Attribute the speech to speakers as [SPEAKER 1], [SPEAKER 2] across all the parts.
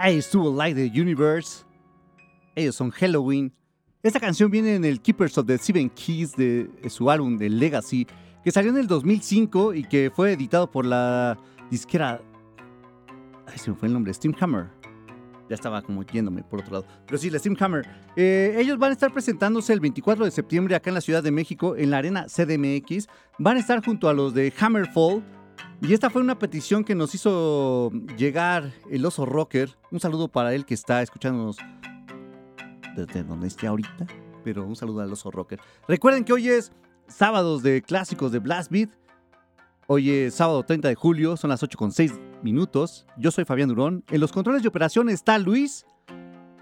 [SPEAKER 1] I Still
[SPEAKER 2] Like the
[SPEAKER 3] Universe. Ellos son Halloween. Esta canción viene en el Keepers of the Seven Keys de, su álbum de Legacy, que salió en el 2005 y que fue editado por la disquera. Ay, se me fue el nombre, Steam Hammer. Ya estaba como yéndome por otro lado. Pero sí, la Steam Hammer. Eh, ellos van a estar presentándose el 24 de septiembre acá en la Ciudad de México, en la Arena CDMX. Van a estar junto a los de Hammerfall y esta fue una petición que nos hizo llegar el oso rocker. Un saludo para él que está escuchándonos desde donde esté ahorita. Pero un saludo al oso rocker. Recuerden que hoy es sábados de clásicos de Blast Beat. Hoy es sábado 30 de julio, son las 8 con 6 minutos. Yo soy Fabián Durón. En los controles de operación está Luis.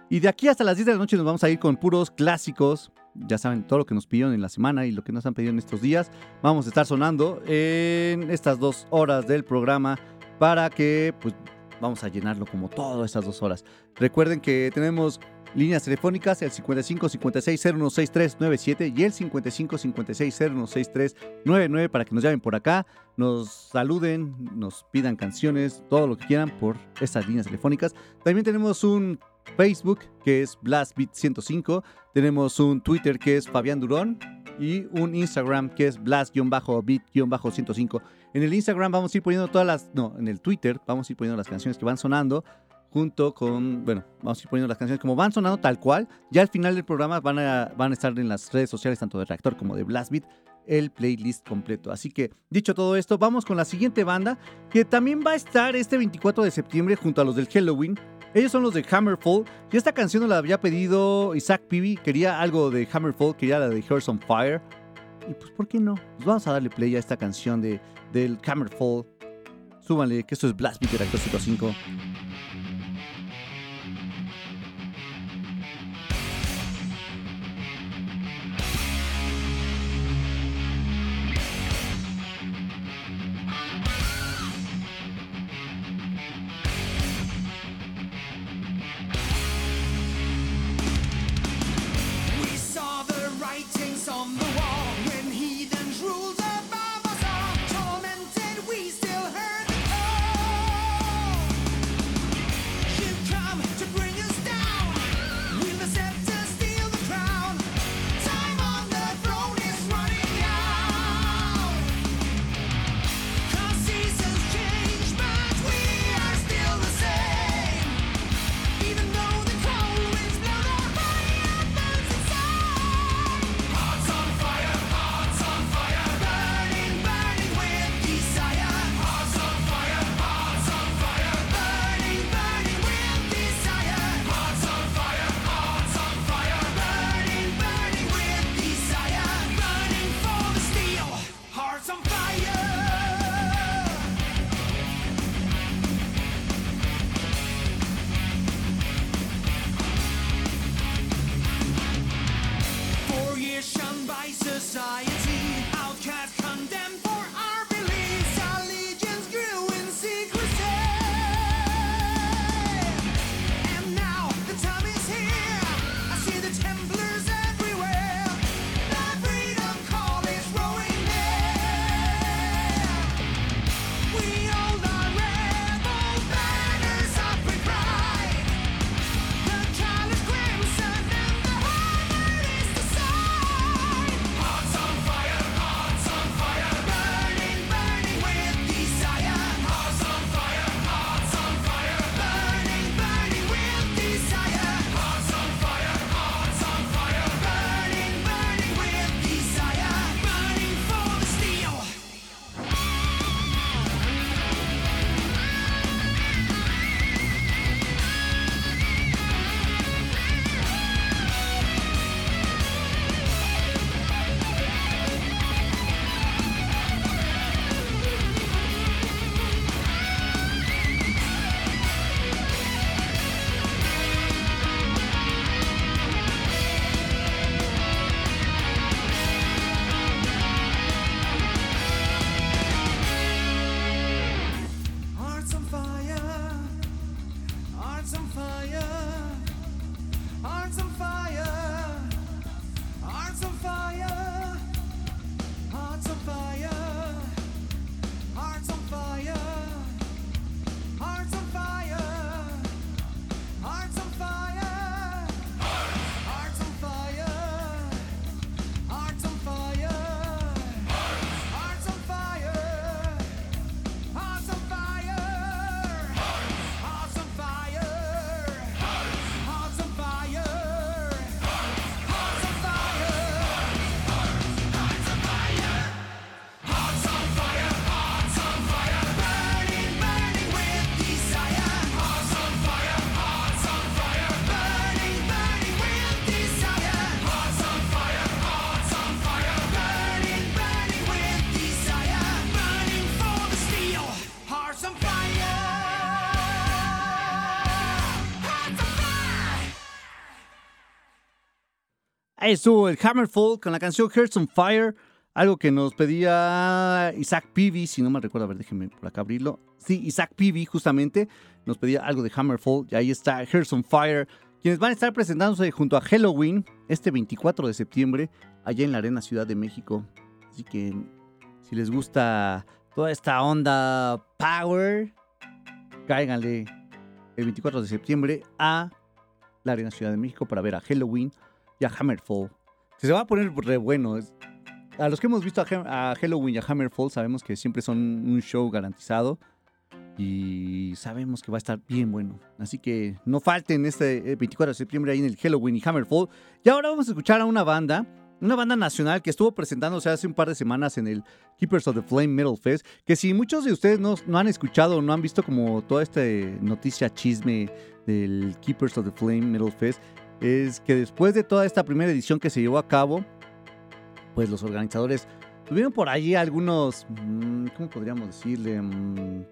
[SPEAKER 3] Y de aquí hasta las 10 de la noche nos vamos a ir con puros clásicos. Ya saben, todo lo que nos pidieron en la semana y lo que nos han pedido en estos días. Vamos a estar sonando en estas dos horas del programa para que pues vamos a llenarlo como todas estas dos horas. Recuerden que tenemos líneas telefónicas el 55 56 0163 97 y el 55 56 0163 99 para que nos llamen por acá, nos saluden, nos pidan canciones, todo lo que quieran por estas líneas telefónicas. También tenemos un Facebook que es BlastBeat105, tenemos un Twitter que es Fabián Durón y un Instagram que es Blast-Beat-105. En el Instagram vamos a ir poniendo todas las, no, en el Twitter vamos a ir poniendo las canciones que van sonando junto con, bueno, vamos a ir poniendo las canciones como van sonando tal cual. Ya al final del programa van a, van a estar en las redes sociales tanto de Reactor como de Blastbeat el playlist completo. Así que, dicho todo esto, vamos con la siguiente banda que también va a estar este 24 de septiembre junto a los del Halloween. Ellos son los de Hammerfall. Y esta canción la había pedido Isaac Pibi. Quería algo de Hammerfall, quería la de Hearts on Fire. Y pues, ¿por qué no? Pues vamos a darle play a esta canción de, del Hammerfall. Súbanle, que esto es Blast Beat 5. Estuvo el Hammerfall con la canción Hearts on Fire, algo que nos pedía Isaac Peavy, si no me recuerdo, a ver, déjenme por acá abrirlo. Sí, Isaac Peavy justamente nos pedía algo de Hammerfall y ahí está Hearts on Fire, quienes van a estar presentándose junto a Halloween este 24 de septiembre allá en la Arena Ciudad de México. Así que si les gusta toda esta onda power, cáiganle el 24 de septiembre a la Arena Ciudad de México para ver a Halloween y a Hammerfall. Se va a poner re bueno. A los que hemos visto a, Halloween y a Hammerfall sabemos que siempre son un show garantizado y sabemos que va a estar bien bueno. Así que no falten este eh, 24 de septiembre ahí en el Halloween y Hammerfall. Y ahora vamos a escuchar a una banda, una banda nacional que estuvo presentándose hace un par de semanas en el Keepers of the Flame Metal Fest. Que si muchos de ustedes no, han escuchado o no han visto como toda esta eh, noticia chisme del Keepers of the Flame Metal Fest, es que después de toda esta primera edición que se llevó a cabo, pues los organizadores tuvieron por allí algunos, mm, ¿cómo podríamos decirle? Mm,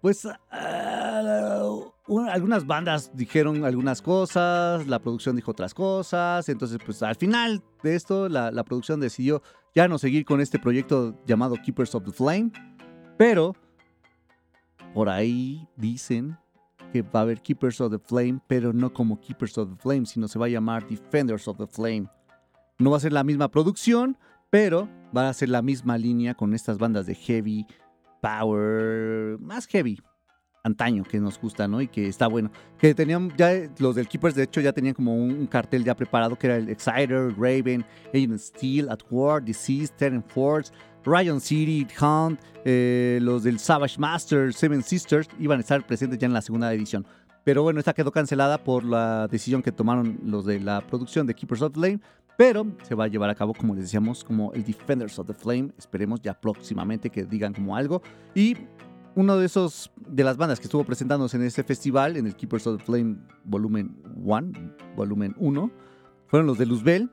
[SPEAKER 3] Pues ah, un- algunas bandas dijeron algunas cosas, la producción dijo otras cosas, entonces pues al final de esto la producción decidió ya no seguir con este proyecto llamado Keepers of the Flame, pero por ahí dicen que va a haber Keepers of the Flame, pero no como Keepers of the Flame, sino se va a llamar Defenders of the Flame. No va a ser la misma producción, pero va a ser la misma línea con estas bandas de heavy, power, más heavy, antaño que nos gusta, ¿no? Y que está bueno. Que tenían ya, los del Keepers de hecho ya tenían como un, cartel ya preparado que era el Exciter, Raven, Agent Steel, At War, Deceased, Terran Force, Ryan City, Hunt, eh, los del Savage Master, Seven Sisters, iban a estar presentes ya en la segunda edición. Pero bueno, esta quedó cancelada por la decisión que tomaron los de la producción de Keepers of the Flame. Pero se va a llevar a cabo, como les decíamos, como el Defenders of the Flame. Esperemos ya próximamente que digan como algo. Y uno de esos, de las bandas que estuvo presentándose en este festival, en el Keepers of the Flame volumen 1, volumen 1, fueron los de Luzbel.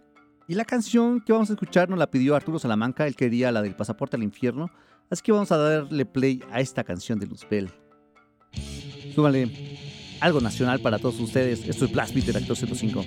[SPEAKER 3] Y la canción que vamos a escuchar nos la pidió Arturo Salamanca, él quería la del pasaporte al infierno. Así que vamos a darle play a esta canción de Luzbel. Súbale algo nacional para todos ustedes. Esto es Blast Beat de Actor 105.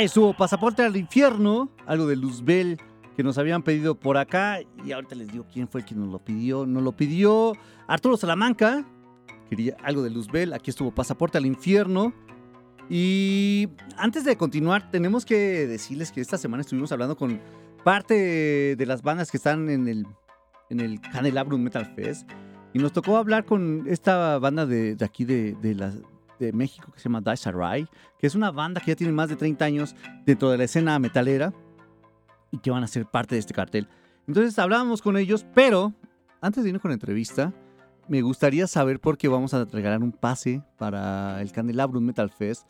[SPEAKER 3] Ahí estuvo Pasaporte al Infierno, algo de Luzbel que nos habían pedido por acá. Y ahorita les digo quién fue que nos lo pidió. Nos lo pidió Arturo Salamanca, quería algo de Luzbel. Aquí estuvo Pasaporte al Infierno. Y antes de continuar, tenemos que decirles que esta semana estuvimos hablando con parte de las bandas que están en el, en el Candelabrum Metal Fest. Y nos tocó hablar con esta banda de, de aquí de, de, la- de México que se llama Dice Array, que es una banda que ya tiene más de 30 años dentro de la escena metalera y que van a ser parte de este cartel. Entonces hablábamos con ellos, pero antes de irnos con la entrevista, me gustaría saber por qué vamos a regalar un pase para el Candelabrum Metal Fest.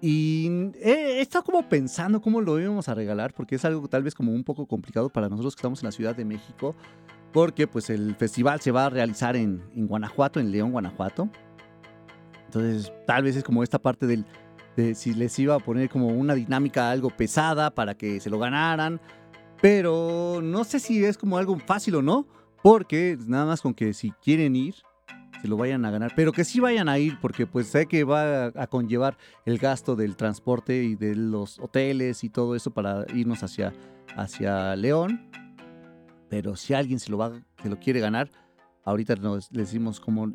[SPEAKER 3] Y he, he estado como pensando cómo lo íbamos a regalar, porque es algo tal vez como un poco complicado para nosotros que estamos en la Ciudad de México, porque pues el festival se va a realizar en, en Guanajuato, en León, Guanajuato. Entonces tal vez es como esta parte del, de si les iba a poner como una dinámica algo pesada para que se lo ganaran, pero no sé si es como algo fácil o no, porque nada más con que si quieren ir, se lo vayan a ganar, pero que sí vayan a ir, porque pues sé que va a, conllevar el gasto del transporte y de los hoteles y todo eso para irnos hacia, hacia León. Pero si alguien se lo, va, se lo quiere ganar, ahorita nos, les decimos como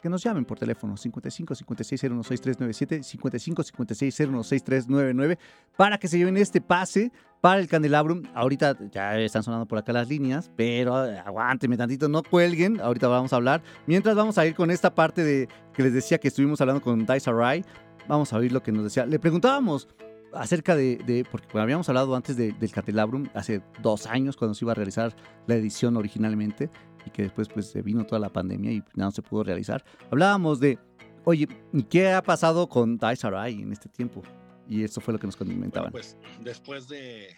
[SPEAKER 3] que nos llamen por teléfono 55 56 016397 55 56 016399 para que se lleven este pase para el Candelabrum. Ahorita ya están sonando por acá las líneas, pero eh, aguántenme tantito, no cuelguen. Ahorita vamos a hablar. Mientras vamos a ir con esta parte de que les decía que estuvimos hablando con Dice Array. Vamos a oír lo que nos decía. Le preguntábamos acerca de, de- porque bueno, habíamos hablado antes de- del Candelabrum hace dos años cuando se iba a realizar la edición originalmente y que después pues se vino toda la pandemia y nada no se pudo realizar. Hablábamos de, oye, ¿y qué ha pasado con Dice Array en este tiempo? Y eso fue lo que nos comentaban.
[SPEAKER 4] Bueno, pues después de,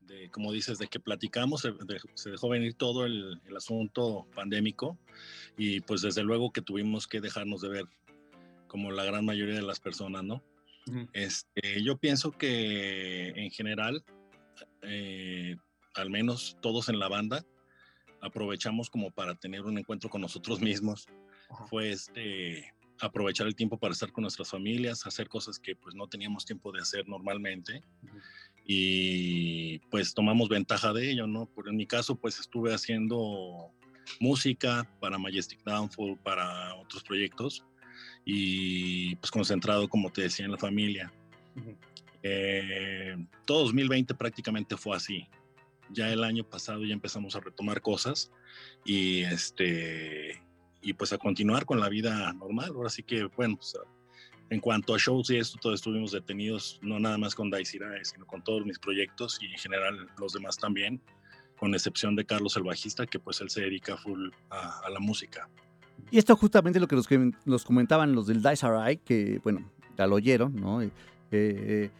[SPEAKER 4] de, como dices, de que platicamos, se, de- se dejó venir todo el, el asunto pandémico y pues desde luego que tuvimos que dejarnos de ver como la gran mayoría de las personas, ¿no? Este, yo pienso que en general, eh, al menos todos en la banda, aprovechamos como para tener un encuentro con nosotros mismos. Fue este, aprovechar el tiempo para estar con nuestras familias, hacer cosas que pues no teníamos tiempo de hacer normalmente. Y pues tomamos ventaja de ello, ¿no? Por en mi caso, pues estuve haciendo música para Majestic Downfall, para otros proyectos y pues concentrado, como te decía, en la familia. Eh, todo 2020 prácticamente fue así. Ya el año pasado ya empezamos a retomar cosas y este y pues a continuar con la vida normal. Ahora sí que, bueno, pues, en cuanto a shows y esto, todos estuvimos detenidos, no nada más con Dice Irae, sino con todos mis proyectos y en general los demás también, con excepción de Carlos el bajista, que pues él se dedica full a, la música.
[SPEAKER 3] Y esto justamente lo que nos, comentaban los del Dice que bueno, ya lo oyeron, ¿no? Eh, eh,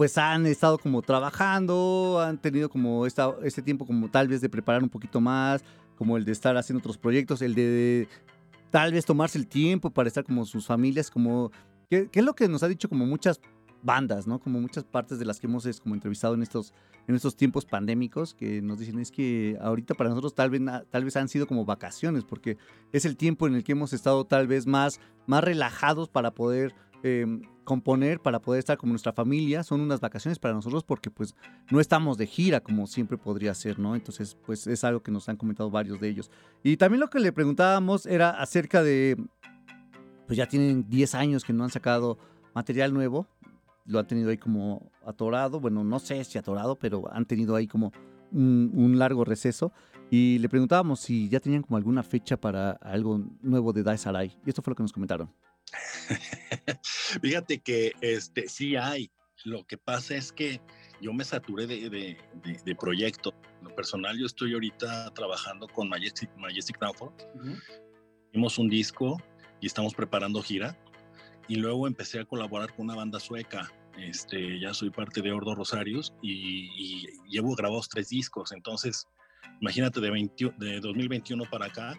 [SPEAKER 3] pues han estado como trabajando, han tenido como esta, este tiempo como tal vez de preparar un poquito más, como el de estar haciendo otros proyectos, el de tal vez tomarse el tiempo para estar como sus familias, como, que, es lo que nos ha dicho como muchas bandas, ¿no? Como muchas partes de las que hemos como entrevistado en estos, en estos tiempos pandémicos, que nos dicen es que ahorita para nosotros tal vez, tal vez han sido como vacaciones, porque es el tiempo en el que hemos estado tal vez más, más relajados para poder eh, componer, para poder estar como nuestra familia. Son unas vacaciones para nosotros porque pues no estamos de gira como siempre podría ser, ¿no? Entonces pues es algo que nos han comentado varios de ellos. Y también lo que le preguntábamos era acerca de, pues ya tienen 10 años que no han sacado material nuevo. Lo han tenido ahí como atorado, bueno, no sé si atorado, pero han tenido ahí como un, largo receso. Y le preguntábamos si ya tenían como alguna fecha para algo nuevo de Arai. Y esto fue lo que nos comentaron.
[SPEAKER 4] Fíjate que este, sí hay. Lo que pasa es que yo me saturé de, de, de- de proyectos. Lo personal, yo estoy ahorita trabajando con Majestic, Majestic Downfall. Hicimos un disco y estamos preparando gira. Y luego empecé a colaborar con una banda sueca. Este, ya soy parte de Ordo Rosarios y, y llevo grabados tres discos. Entonces, imagínate de, 20 de 2021 para acá,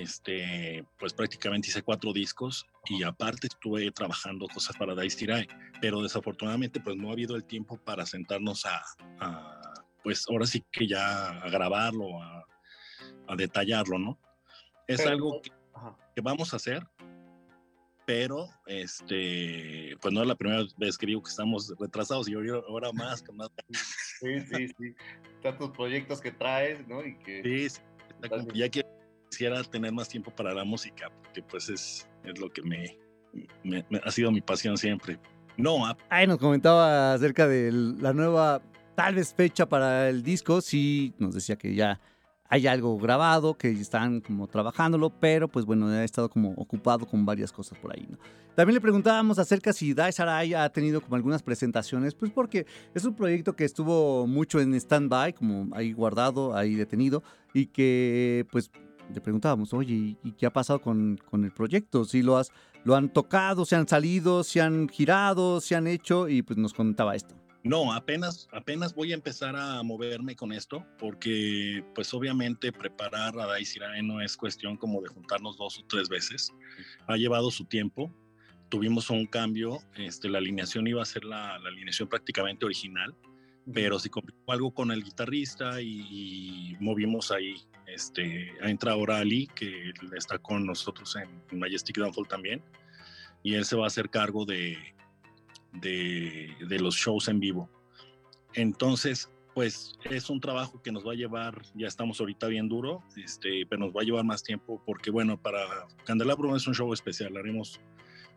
[SPEAKER 4] este, pues prácticamente hice cuatro discos y aparte estuve trabajando cosas para Dice Tirae, pero desafortunadamente pues no ha habido el tiempo para sentarnos a, a, pues ahora sí que ya a grabarlo, a, a detallarlo, ¿no? Es
[SPEAKER 5] Pero-
[SPEAKER 4] algo que, que vamos a hacer, pero este, pues no es la primera vez que digo que estamos retrasados y ahora más, con más
[SPEAKER 3] Sí, sí, sí. Tantos proyectos que traes, ¿no? Y que...
[SPEAKER 4] Sí, sí, ya que quisiera tener más tiempo para la música, porque pues es, es lo que me, me- me- ha sido mi pasión siempre. No, a-
[SPEAKER 3] Ahí nos comentaba acerca de la nueva, tal vez fecha para el disco. Sí, nos decía que ya hay algo grabado, que están como trabajándolo, pero pues bueno, ha estado como ocupado con varias cosas por ahí, ¿no? También le preguntábamos acerca si Dice Arai ha tenido como algunas presentaciones, pues porque es un proyecto que estuvo mucho en stand-by, como ahí guardado, ahí detenido, y que pues le preguntábamos, oye, ¿y- ¿y qué ha pasado con, con el proyecto? Si lo has lo han tocado, se han salido, se han girado, se han hecho y pues nos contaba esto.
[SPEAKER 4] no, apenas, apenas voy a empezar a moverme con esto, porque pues obviamente preparar a Daisy Irae no es cuestión como de juntarnos dos o tres veces. Ha llevado su tiempo. Tuvimos un cambio, este, la alineación iba a ser la, la alineación prácticamente original, pero se complicó algo con el guitarrista y, y movimos ahí. Este, entra ahora Ali, que está con nosotros en, en Majestic Downfall también, y él se va a hacer cargo de, de, de los shows en vivo. Entonces, pues es un trabajo que nos va a llevar, ya estamos ahorita bien duro, este, pero nos va a llevar más tiempo porque, bueno, para Candelabro es un show especial, haremos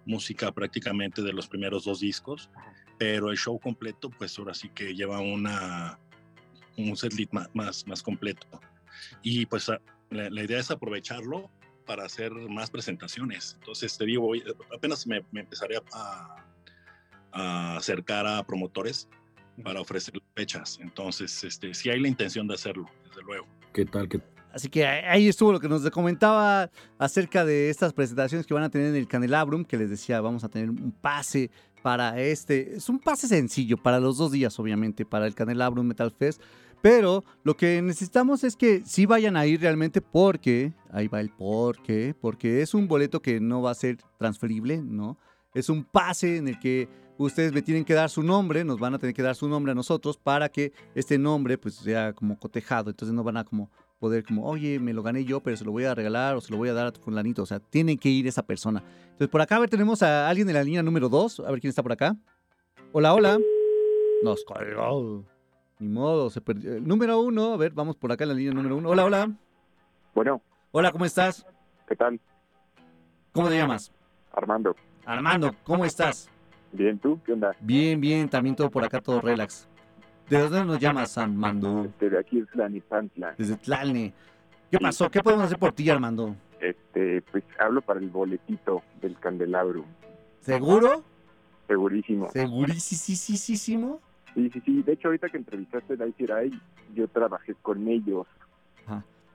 [SPEAKER 4] música prácticamente de los primeros dos discos, pero el show completo, pues ahora sí que lleva una, un setlist más, más, más completo. Y pues a- la, la idea es aprovecharlo para hacer más presentaciones. Entonces, te digo, voy- apenas me, me empezaré a, a acercar a promotores para ofrecer fechas. Entonces, este, sí hay la intención de hacerlo, desde luego.
[SPEAKER 5] ¿Qué tal? ¿Qué
[SPEAKER 3] Así que ahí estuvo lo que nos comentaba acerca de estas presentaciones que van a tener en el Candelabrum, que les decía, vamos a tener un pase para este. Es un pase sencillo para los dos días, obviamente, para el Candelabrum Metal Fest. Pero lo que necesitamos es que sí vayan a ir realmente porque, ahí va el porque, porque es un boleto que no va a ser transferible, ¿no? Es un pase en el que ustedes me tienen que dar su nombre, nos van a tener que dar su nombre a nosotros para que este nombre pues sea como cotejado, entonces no van a como poder como, oye, me lo gané yo, pero se lo voy a regalar o se lo voy a dar a tu fulanito, o sea, tiene que ir esa persona. Entonces por acá, a ver, tenemos a alguien en la línea número 2, a ver quién está por acá. Hola, hola. Nos colgó. Ni modo, se perdió. El número uno, a ver, vamos por acá en la línea número uno. Hola, hola.
[SPEAKER 6] Bueno,
[SPEAKER 3] Hola, ¿cómo estás?
[SPEAKER 6] ¿qué tal?
[SPEAKER 3] ¿Cómo te llamas?
[SPEAKER 6] Armando.
[SPEAKER 3] Armando, ¿cómo estás?
[SPEAKER 6] Bien, ¿tú? ¿Qué onda?
[SPEAKER 3] Bien, bien, también todo por acá, todo relax. ¿De dónde nos llamas, Armando?
[SPEAKER 6] Este, de aquí es Lanipantla.
[SPEAKER 3] Desde Tlalne. ¿Qué pasó? ¿Qué podemos hacer por ti, Armando?
[SPEAKER 6] Este, pues hablo para el boletito del candelabro.
[SPEAKER 3] ¿Seguro?
[SPEAKER 6] Segurísimo.
[SPEAKER 3] ¿Segurísimo?
[SPEAKER 6] Sí, sí, sí. De hecho, ahorita que entrevistaste a Rai, yo trabajé con ellos.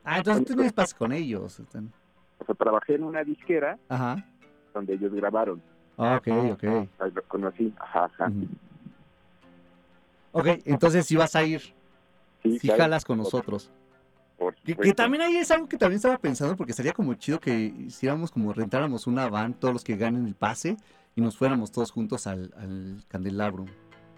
[SPEAKER 3] Ah, entonces tú no paz con ellos.
[SPEAKER 6] O sea, trabajé en una disquera
[SPEAKER 3] Ajá.
[SPEAKER 6] donde ellos grabaron.
[SPEAKER 3] Ah, ok, ok.
[SPEAKER 6] Los conocí. Ajá, ajá.
[SPEAKER 3] Ok, entonces si vas a ir,
[SPEAKER 6] Sí,
[SPEAKER 3] si
[SPEAKER 6] claro,
[SPEAKER 3] jalas con nosotros.
[SPEAKER 6] por
[SPEAKER 3] Que, que también ahí es algo que también estaba pensando, porque sería como chido que hiciéramos como rentáramos una van, todos los que ganen el pase, y nos fuéramos todos juntos al, al candelabro.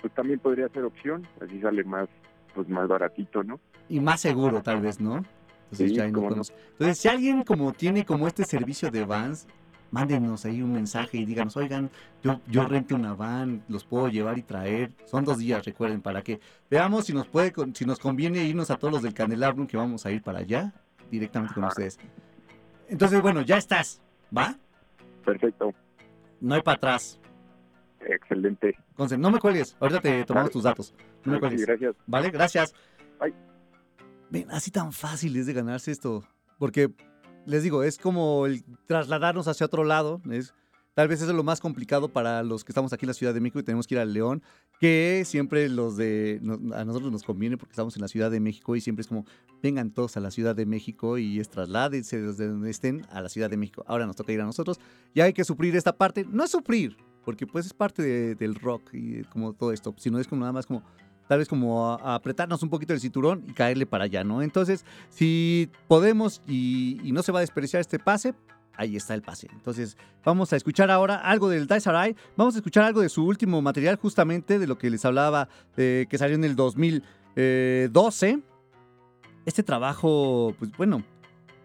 [SPEAKER 6] Pues también podría ser opción. Así sale más, pues más baratito, ¿no?
[SPEAKER 3] Y más seguro, tal vez, ¿no? Entonces
[SPEAKER 6] Sí,
[SPEAKER 3] ya
[SPEAKER 6] no.
[SPEAKER 3] podemos- Entonces, si alguien como tiene como este servicio de vans, mándenos ahí un mensaje y díganos, oigan, yo, yo rento una van, los puedo llevar y traer. Son dos días, recuerden, para que veamos si nos puede, si nos conviene irnos a todos los del Candelabrum que vamos a ir para allá, directamente con ustedes. Entonces, bueno, ya estás, ¿va?
[SPEAKER 6] Perfecto.
[SPEAKER 3] No hay para atrás.
[SPEAKER 6] Excelente.
[SPEAKER 3] Entonces, no me cuelgues, ahorita te tomamos tus datos. No me
[SPEAKER 6] Sí,
[SPEAKER 3] cuelgues.
[SPEAKER 6] gracias.
[SPEAKER 3] Vale, gracias.
[SPEAKER 6] Bye.
[SPEAKER 3] Ven, así tan fácil es de ganarse esto. Porque, les digo, es como el trasladarnos hacia otro lado. Es, tal vez es lo más complicado para los que estamos aquí en la Ciudad de México y tenemos que ir al León. Que siempre los de. a nosotros nos conviene porque estamos en la Ciudad de México y siempre es como, vengan todos a la Ciudad de México y es trasládense desde donde estén a la Ciudad de México. Ahora nos toca ir a nosotros y hay que suplir esta parte. No es suplir, porque pues es parte de- del rock y como todo esto, sino es como nada más como tal vez como apretarnos un poquito el cinturón y caerle para allá, ¿no? Entonces, si podemos y, no se va a desperdiciar este pase, ahí está el pase. Entonces, vamos a escuchar ahora algo del Dice Arai, vamos a escuchar algo de su último material, justamente de lo que les hablaba, eh, que salió en el 2012. Este trabajo, pues bueno,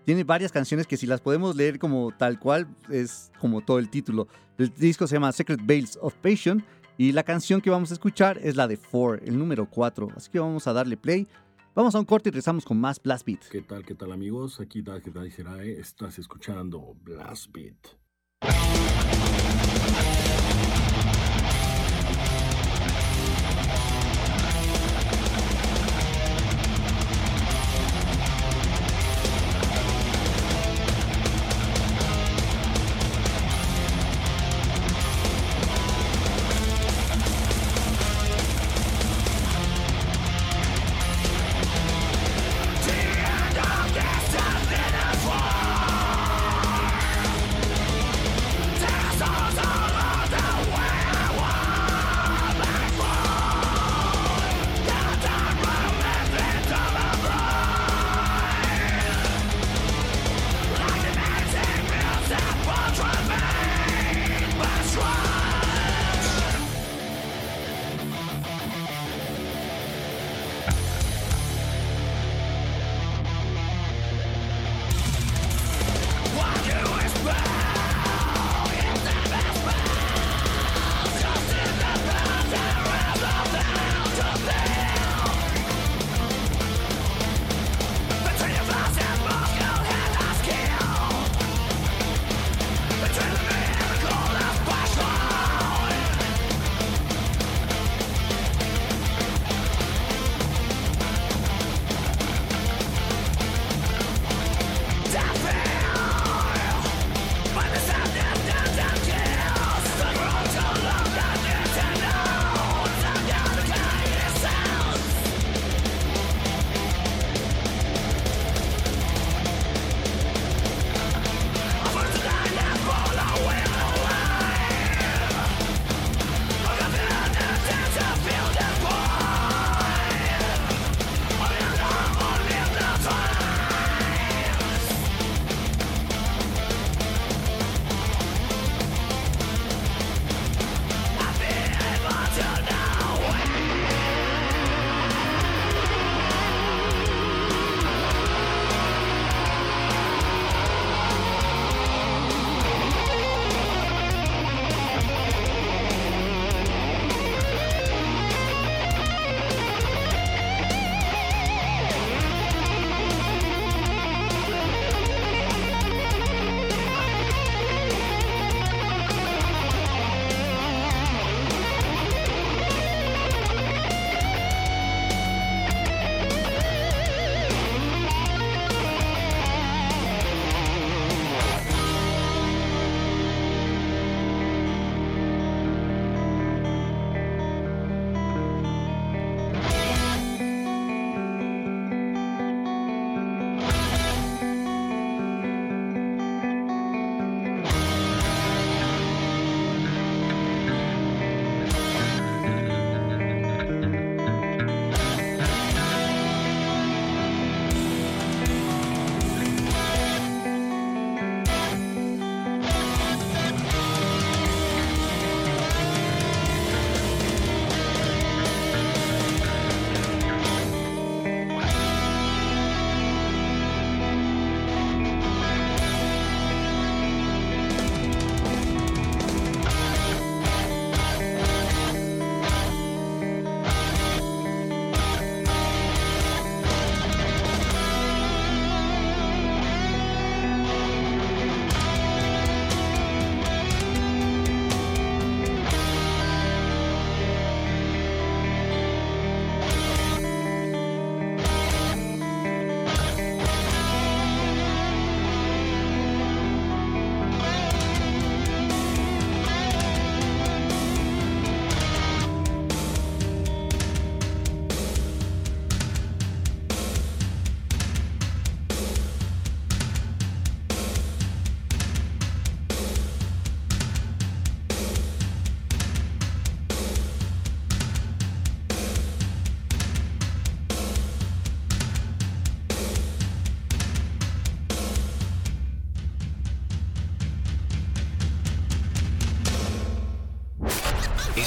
[SPEAKER 3] Tiene varias canciones que si las podemos leer como tal cual, es como todo el título. El disco se llama Secret Veils of Passion y la canción que vamos a escuchar es la de Four, el número 4. Así que vamos a darle play. Vamos a un corte y regresamos con más Blast Beat.
[SPEAKER 5] ¿Qué tal, qué tal amigos? Aquí Dag Daiserae, estás escuchando Blast Beat.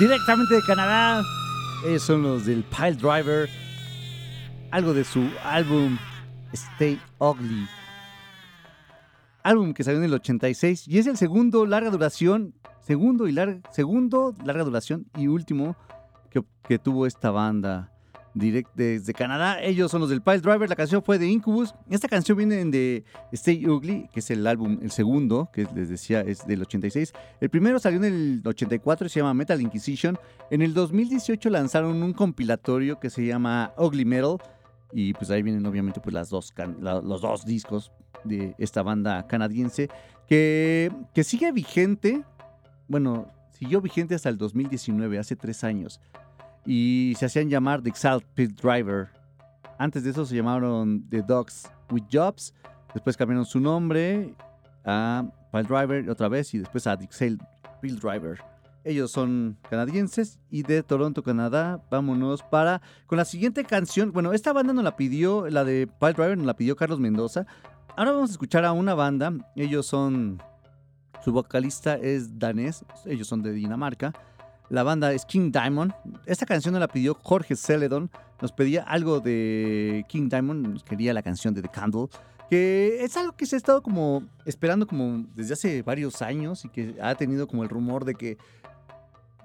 [SPEAKER 3] Directamente de Canadá. Ellos son los del Pile Driver. Algo de su álbum Stay Ugly. Álbum que salió en el 86 y es el segundo larga duración, segundo y larga, segundo larga duración y último que, que tuvo esta banda direct desde Canadá. Ellos son los del Pile Driver. La canción fue de Incubus. Esta canción viene de Stay Ugly, que es el álbum, el segundo, que les decía es del 86. El primero salió en el 84 y se llama Metal Inquisition. En el 2018 lanzaron un compilatorio que se llama Ugly Metal. Y pues ahí vienen obviamente pues las dos la- los dos discos de esta banda canadiense que, que sigue vigente. Bueno, siguió vigente hasta el 2019, hace tres años y se hacían llamar The Exalt Driver. Antes de eso se llamaron The Dogs with Jobs. Después cambiaron su nombre a Pile Driver otra vez y después a The Exalt Driver. Ellos son canadienses y de Toronto, Canadá. Vámonos para con la siguiente canción. Bueno, esta banda nos la pidió, la de Pile Driver nos la pidió Carlos Mendoza. Ahora vamos a escuchar a una banda. Ellos son su vocalista es danés, ellos son de Dinamarca. La banda es King Diamond. Esta canción la pidió Jorge Celedon. Nos pedía algo de King Diamond. Nos quería la canción de The Candle. Que es algo que se ha estado como esperando como desde hace varios años y que ha tenido como el rumor de que,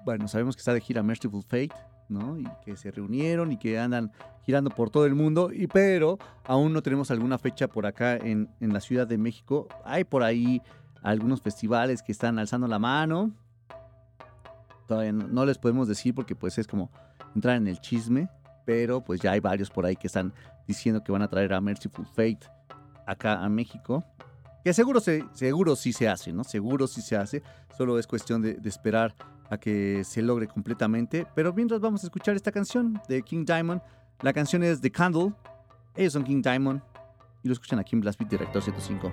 [SPEAKER 3] bueno, sabemos que está de gira Merciful Fate, ¿no? Y que se reunieron y que andan girando por todo el mundo. Y pero aún no tenemos alguna fecha por acá en la Ciudad de México. Hay por ahí algunos festivales que están alzando la mano. Todavía no, les podemos decir porque pues es como entrar en el chisme, pero pues ya hay varios por ahí que están diciendo que van a traer a Merciful Fate acá a México. Que seguro, se, seguro sí se hace, ¿no? Seguro sí se hace. Solo es cuestión de, de esperar a que se logre completamente. Pero mientras vamos a escuchar esta canción de King Diamond. La canción es The Candle. Ellos son King Diamond. Y lo escuchan aquí en Blast Beat Director 105.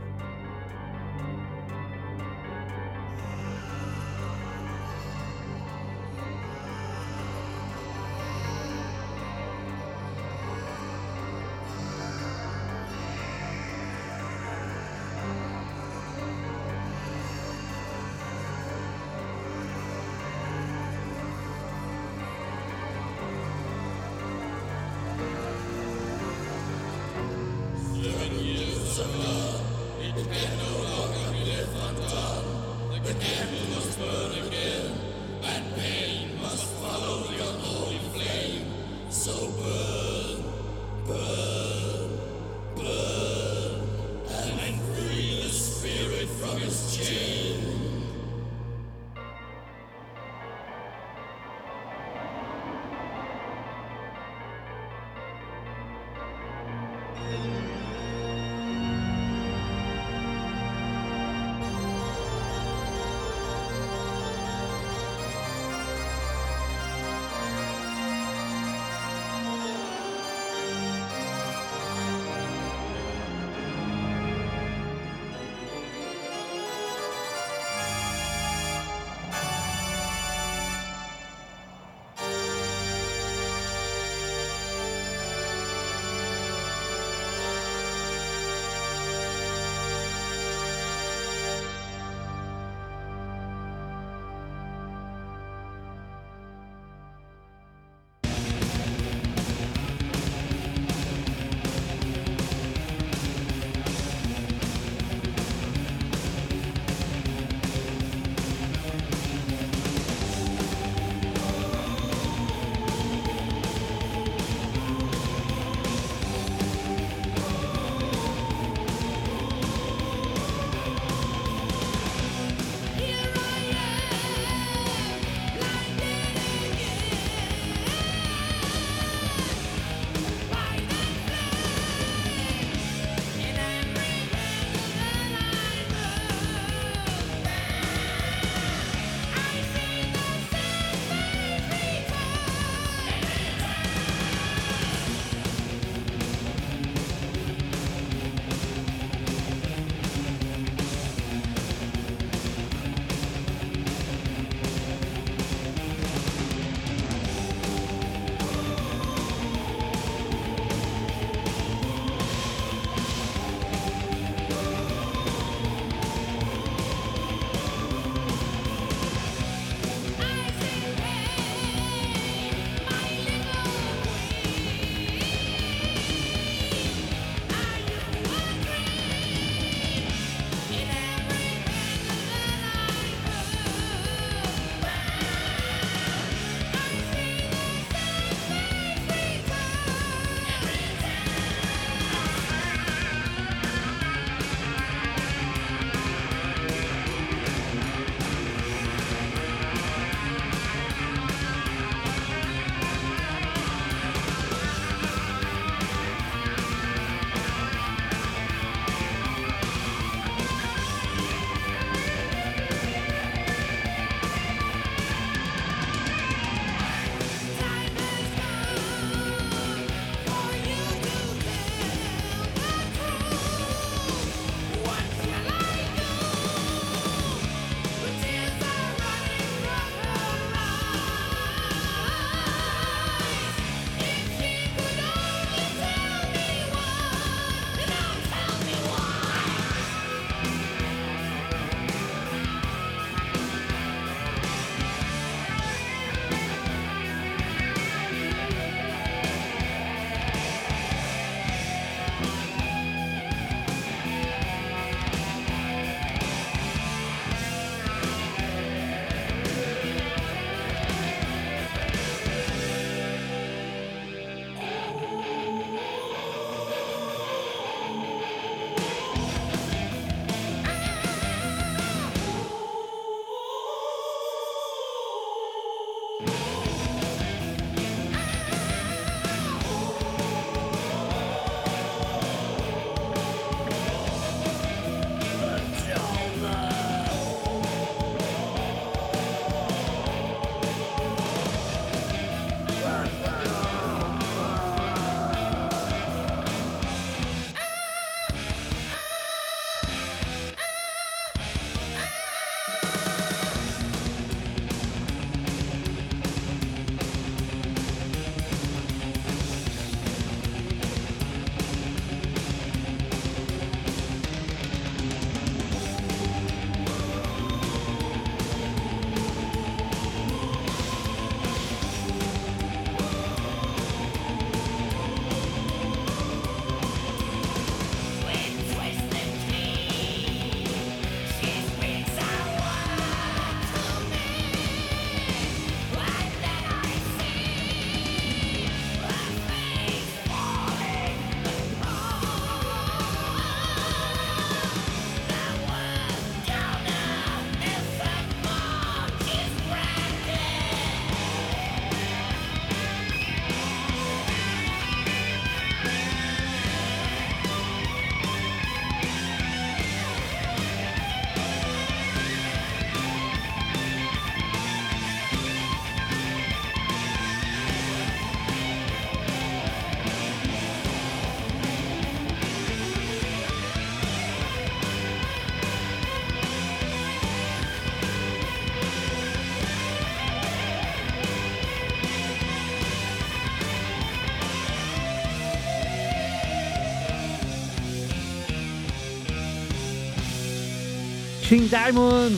[SPEAKER 3] King Diamond.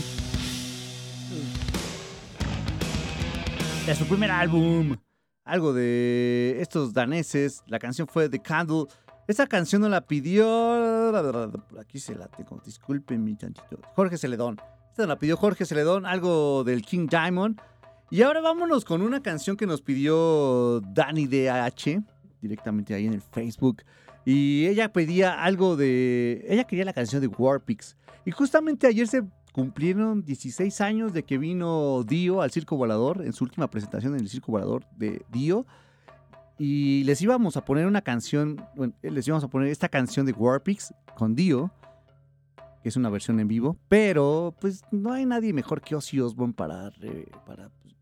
[SPEAKER 3] De su primer álbum. Algo de estos daneses. La canción fue The Candle. Esta canción no la pidió. Aquí se la tengo. Disculpen mi tantito. Jorge Celedón. Esta la pidió Jorge Celedón. Algo del King Diamond. Y ahora vámonos con una canción que nos pidió Dani DH. Directamente ahí en el Facebook. Y ella pedía algo de. Ella quería la canción de Warpix. Y justamente ayer se cumplieron 16 años de que vino Dio al Circo Volador, en su última presentación en el Circo Volador de Dio. Y les íbamos a poner una canción, bueno, les íbamos a poner esta canción de Warpix con Dio, que es una versión en vivo, pero pues no hay nadie mejor que Ozzy Osbourne para, para pues,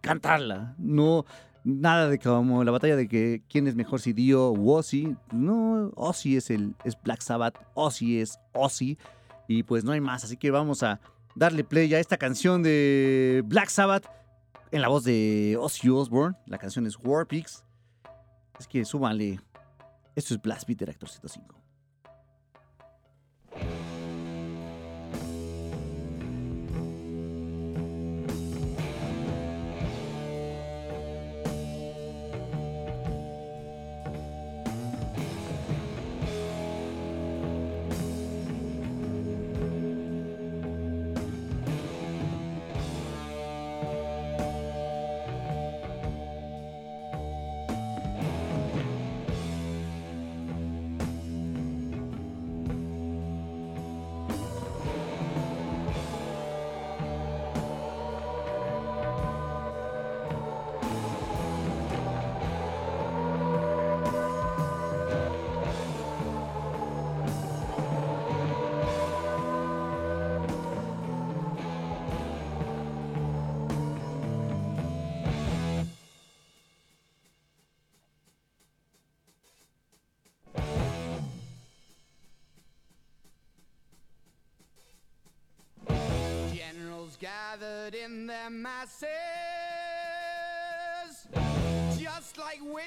[SPEAKER 3] cantarla. No, nada de como la batalla de que quién es mejor si Dio o Ozzy. No, Ozzy es, el, es Black Sabbath, Ozzy es Ozzy. Y pues no hay más, así que vamos a darle play a esta canción de Black Sabbath en la voz de Ozzy Osbourne. La canción es Warpix. Es que súmale. Esto es Blast Beat de Reactor 105.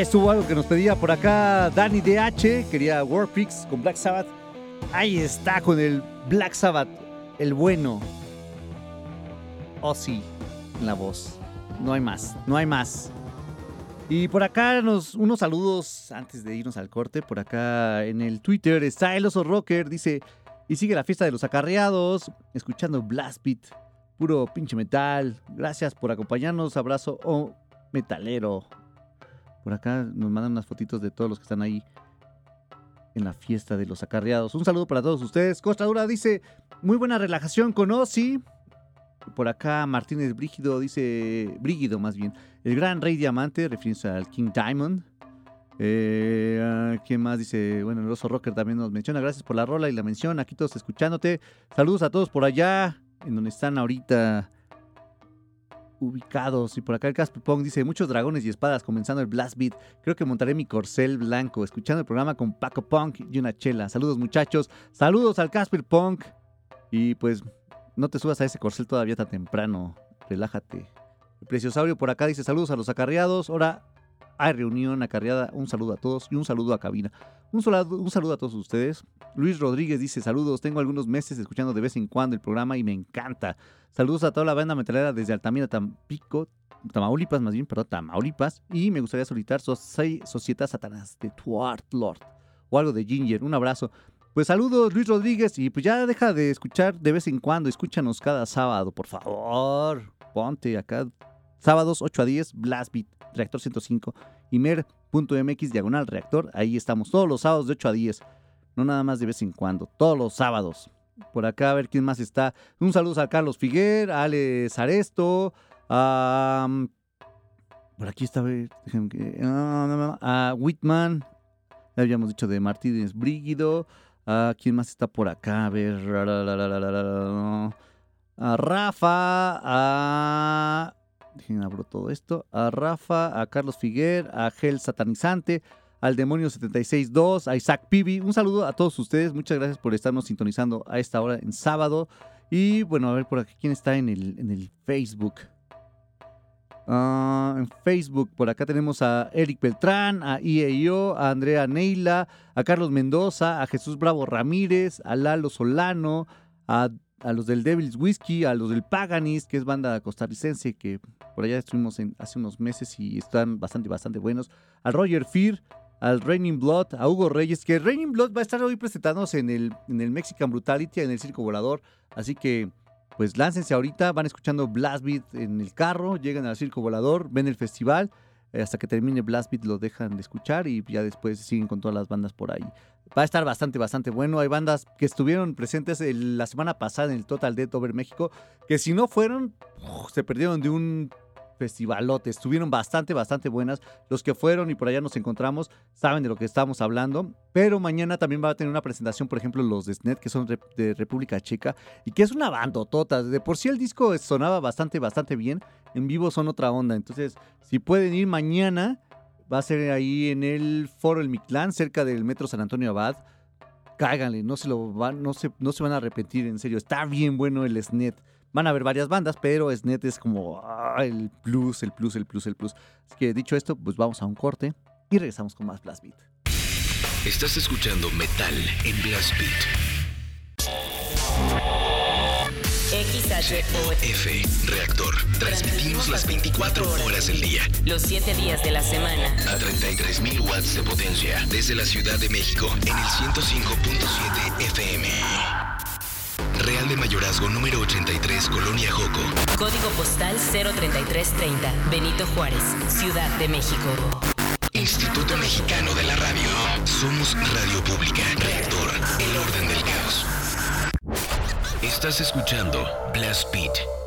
[SPEAKER 3] Estuvo algo que nos pedía por acá Danny DH, quería Warpix con Black Sabbath. Ahí está con el Black Sabbath, el bueno. Ozzy en la voz. No hay más, no hay más. Y por acá nos, unos saludos antes de irnos al corte. Por acá en el Twitter está el oso rocker. Dice, y sigue la fiesta de los acarreados, escuchando Blast Beat, puro pinche metal. Gracias por acompañarnos. Abrazo, oh, metalero. Por acá nos mandan unas fotitos de todos los que están ahí en la fiesta de los acarreados. Un saludo para todos ustedes. Costa Dura dice, muy buena relajación con Ozzy. Por acá Martínez Brígido dice, Brígido más bien, el gran rey diamante, refiriéndose al King Diamond. Eh, ¿Quién más dice? Bueno, el oso rocker también nos menciona. Gracias por la rola y la mención. Aquí todos escuchándote. Saludos a todos por allá, en donde están ahorita ubicados. Y por acá el Casper Pong dice, muchos dragones y espadas comenzando el Blast Beat. Creo que montaré mi corcel blanco, escuchando el programa con Paco Punk y una chela. Saludos muchachos. Saludos al Casper Punk. Y pues no te subas a ese corcel todavía tan temprano. Relájate. El Preciosaurio por acá dice saludos a los acarreados. Ahora hay reunión acarreada. Un saludo a todos y un saludo a cabina. Un saludo, un saludo a todos ustedes. Luis Rodríguez dice saludos. Tengo algunos meses escuchando de vez en cuando el programa y me encanta. Saludos a toda la banda metalera desde Altamira, Tampico, Tamaulipas, más bien, perdón, Tamaulipas. Y me gustaría solicitar Soci- Sociedad Satanás de Tuart Lord o algo de Ginger. Un abrazo. Pues saludos, Luis Rodríguez. Y pues ya deja de escuchar de vez en cuando. Escúchanos cada sábado, por favor. Ponte acá. Sábados 8 a 10, Blast Beat, Reactor 105, Imer.mx, diagonal reactor. Ahí estamos todos los sábados de 8 a 10. No nada más de vez en cuando, todos los sábados. Por acá a ver quién más está. Un saludo a Carlos Figuer, a Ale Zaresto, a... Por aquí está, a a Whitman, habíamos dicho de Martínez Brígido, Ah, ¿Quién más está por acá? A ver. A Rafa, a. Dejen abro todo esto. A Rafa, a Carlos Figuer, a Gel Satanizante, al Demonio 762, a Isaac Pibi. Un saludo a todos ustedes. Muchas gracias por estarnos sintonizando a esta hora en sábado. Y bueno, a ver por aquí quién está en el, en el Facebook. Ah, en Facebook, por acá tenemos a Eric Beltrán, a IEIO, a Andrea Neila, a Carlos Mendoza, a Jesús Bravo Ramírez, a Lalo Solano, a, a los del Devil's Whiskey, a los del Paganis, que es banda costarricense que por allá estuvimos en, hace unos meses y están bastante, bastante buenos. A Roger Fear, al Raining Blood, a Hugo Reyes, que Raining Blood va a estar hoy presentándose en el, en el Mexican Brutality, en el Circo Volador. Así que, pues láncense ahorita, van escuchando Blast Beat en el carro, llegan al Circo Volador, ven el festival, eh, hasta que termine Blast Beat lo dejan de escuchar y ya después siguen con todas las bandas por ahí. Va a estar bastante, bastante bueno. Hay bandas que estuvieron presentes la semana pasada en el Total Dead Over México, que si no fueron, se perdieron de un festivalote. Estuvieron bastante, bastante buenas. Los que fueron y por allá nos encontramos saben de lo que estamos hablando. Pero mañana también va a tener una presentación, por ejemplo, los de SNET, que son de República Checa, y que es una bandotota. De por sí el disco sonaba bastante, bastante bien. En vivo son otra onda. Entonces, si pueden ir mañana, va a ser ahí en el Foro El Mictlán, cerca del Metro San Antonio Abad. Cáiganle, no se, lo van, no, se, no se van a arrepentir, en serio. Está bien bueno el SNET. Van a haber varias bandas, pero SNET es como ah, el plus, el plus, el plus, el plus. Así que dicho esto, pues vamos a un corte y regresamos con más Blast Beat.
[SPEAKER 7] Estás escuchando Metal en Blast Beat. F, reactor. Transmitimos las 24 horas del día.
[SPEAKER 8] Los 7 días de la semana.
[SPEAKER 7] A 33.000 watts de potencia. Desde la Ciudad de México en el 105.7 FM. Real de Mayorazgo número 83, Colonia Joco.
[SPEAKER 8] Código postal 03330. Benito Juárez, Ciudad de México.
[SPEAKER 7] Instituto Mexicano de la Radio. Somos Radio Pública. Reactor. El orden. Estás escuchando Blast Beat.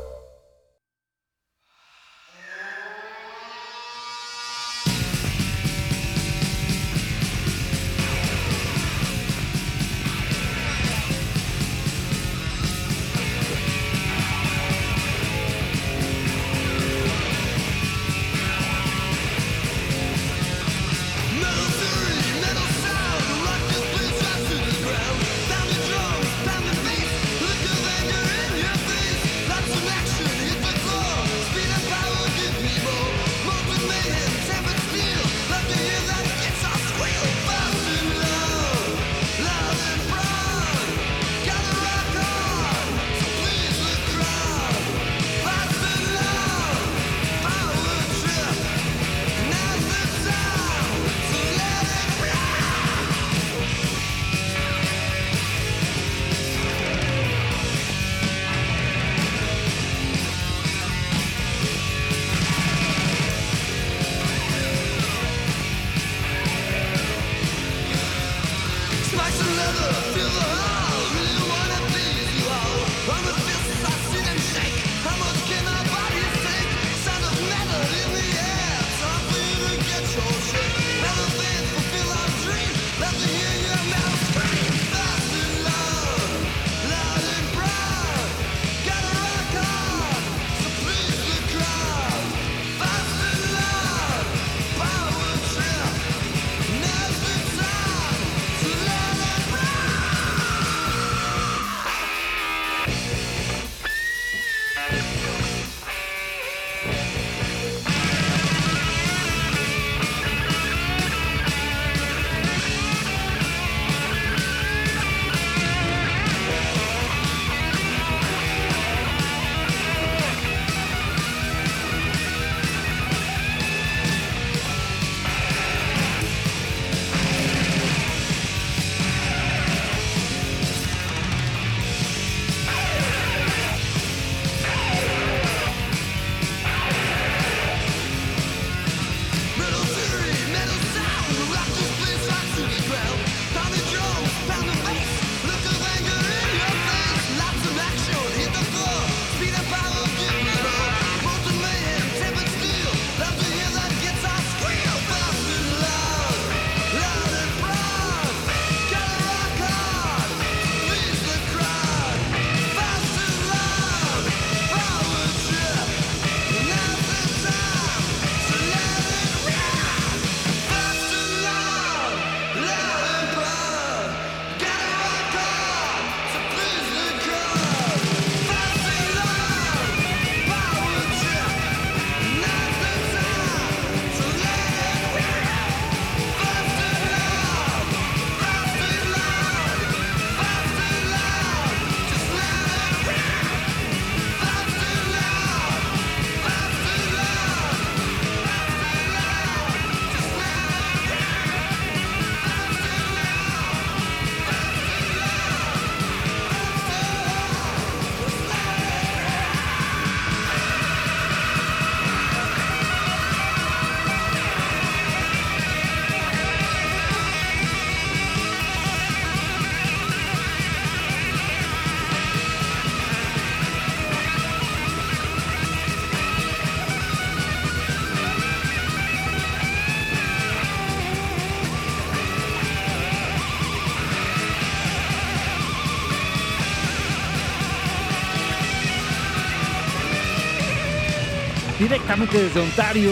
[SPEAKER 3] Directamente desde Ontario.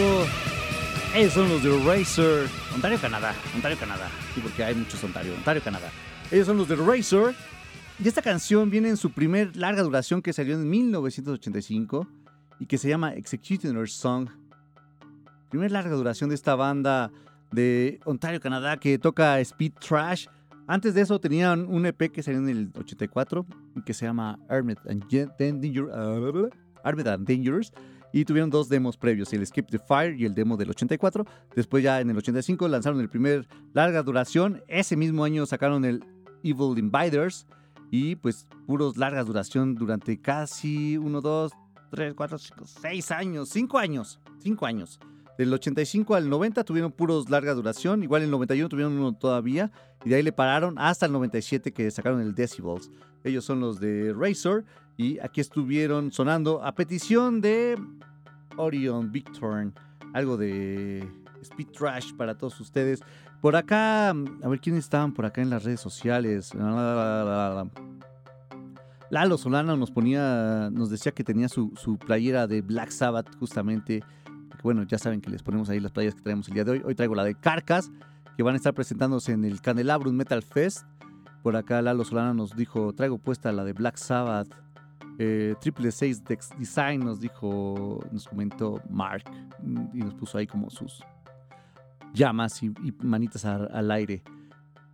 [SPEAKER 3] Ellos son los de Razer. Ontario, Canadá. Ontario, Canadá. Sí, porque hay muchos Ontario. Ontario, Canadá. Ellos son los de Razer. Y esta canción viene en su primer larga duración que salió en 1985 y que se llama Executioner Song. Primer larga duración de esta banda de Ontario, Canadá, que toca speed trash. Antes de eso tenían un EP que salió en el 84 y que se llama Armed and Dangerous. Y tuvieron dos demos previos, el Escape the Fire y el demo del 84. Después ya en el 85 lanzaron el primer larga duración. Ese mismo año sacaron el Evil Invaders. Y pues puros largas duración durante casi 1, 2, 3, 4, 5, 6 años. 5 años. 5 años. Del 85 al 90 tuvieron puros larga duración. Igual en el 91 tuvieron uno todavía. Y de ahí le pararon hasta el 97 que sacaron el Decibels. Ellos son los de Razor. Y aquí estuvieron sonando a petición de Orion Victorn. Algo de Speed Trash para todos ustedes. Por acá, a ver quiénes estaban por acá en las redes sociales. Lalo Solana nos ponía, nos decía que tenía su, su playera de Black Sabbath justamente. Bueno, ya saben que les ponemos ahí las playas que traemos el día de hoy. Hoy traigo la de Carcas, que van a estar presentándose en el Candelabrum Metal Fest. Por acá Lalo Solana nos dijo, traigo puesta la de Black Sabbath. Eh, Triple Dex Design nos dijo, nos comentó Mark mm, y nos puso ahí como sus llamas y, manitas al aire.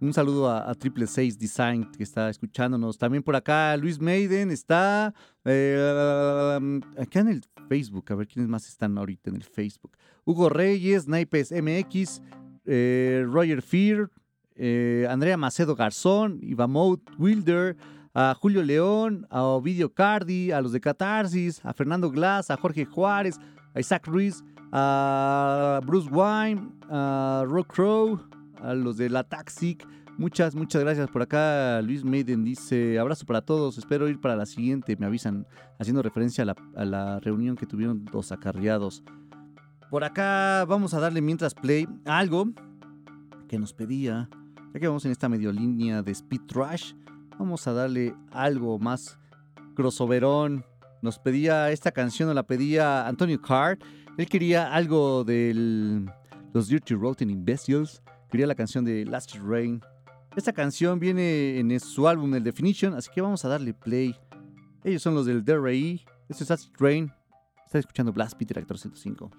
[SPEAKER 3] Un saludo a, Triple Seis Design que está escuchándonos. También por acá Luis Maiden está eh, acá en el Facebook. A ver quiénes más están ahorita en el Facebook. Hugo Reyes, Naipes MX, eh, Roger Fear, eh, Andrea Macedo Garzón, Ivamout Wilder, a Julio León, a Ovidio Cardi, a los de Catarsis, a Fernando Glass, a Jorge Juárez, a Isaac Ruiz, a Bruce Wine, a Rock Crow, a los de La Taxic. Muchas, muchas gracias por acá. Luis Maiden dice, abrazo para todos, espero ir para la siguiente, me avisan, haciendo referencia a la, reunión que tuvieron los acarreados. Por acá vamos a darle mientras play algo que nos pedía, ya que vamos en esta medio línea de Speed Trash, vamos a darle algo más crossoverón. Nos pedía esta canción, nos la pedía Antonio Carr. Él quería algo de los Dirty Rotten Imbeciles. Quería la canción de Last Rain. Esta canción viene en su álbum El Definition, así que vamos a darle play. Ellos son los del DRI. Esto es Last Rain. Está escuchando Blast Beat Reactor 105.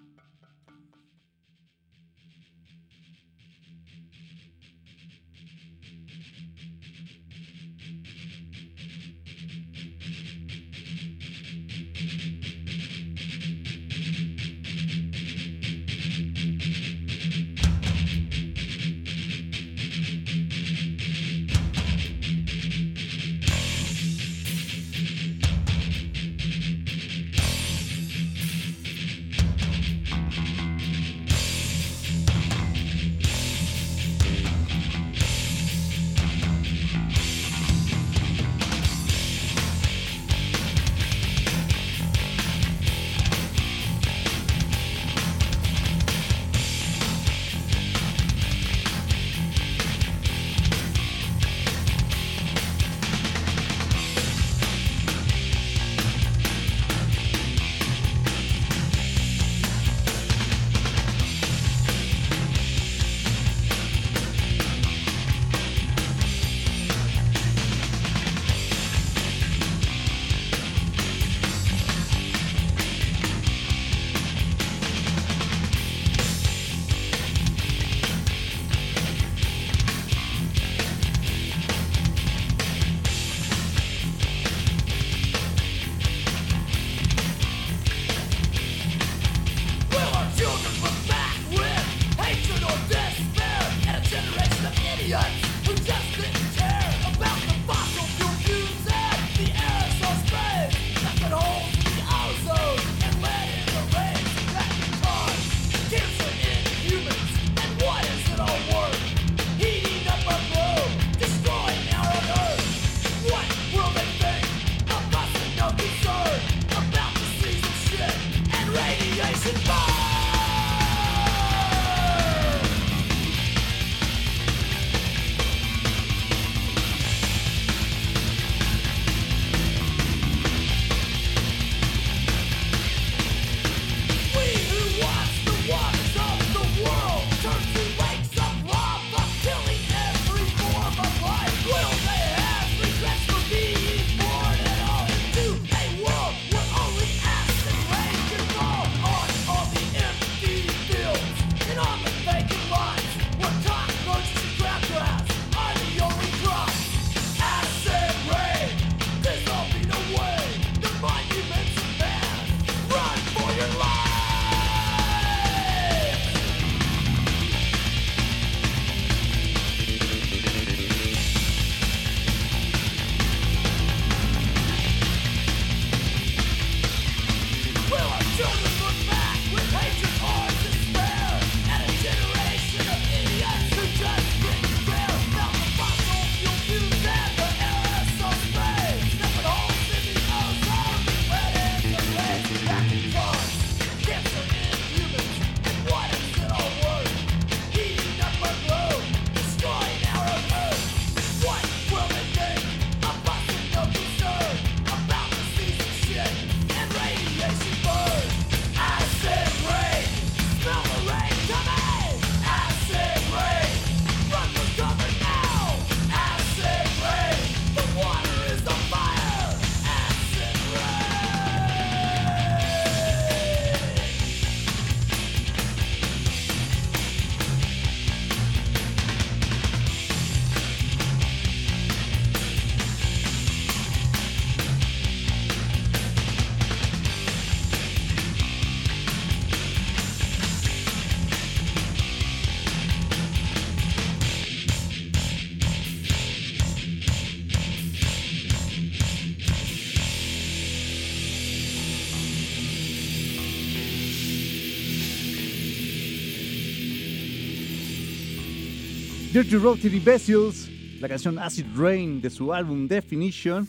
[SPEAKER 3] Dirty the Imbeciles, la canción Acid Rain de su álbum Definition,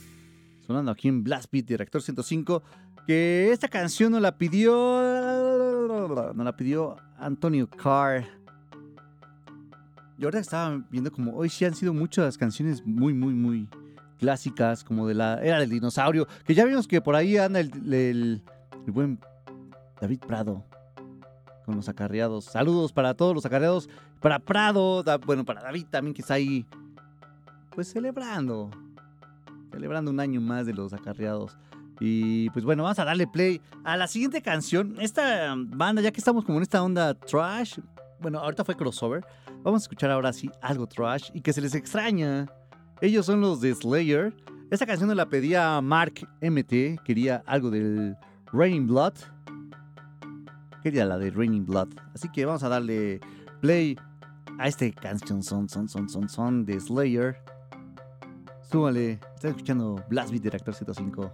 [SPEAKER 3] sonando aquí en Blast Beat Director 105, que esta canción nos la pidió, nos la pidió Antonio Carr. Y ahora estaba viendo como hoy sí han sido muchas canciones muy, muy, muy clásicas, como de la era del dinosaurio, que ya vimos que por ahí anda el- el buen David Prado los acarreados. Saludos para todos los acarreados, para Prado, bueno, para David también que está ahí, pues celebrando, celebrando un año más de los acarreados. Y pues bueno, vamos a darle play a la siguiente canción. Esta banda, ya que estamos como en esta onda trash, bueno, ahorita fue crossover, vamos a escuchar ahora sí algo trash y que se les extraña. Ellos son los de Slayer. Esta canción nos la pedía Mark MT, quería algo del Raining Blood. Quería la de Raining Blood. Así que vamos a darle play a este canción son, son, son, son, son de Slayer. Súbale, están escuchando Blast Beat Director 105.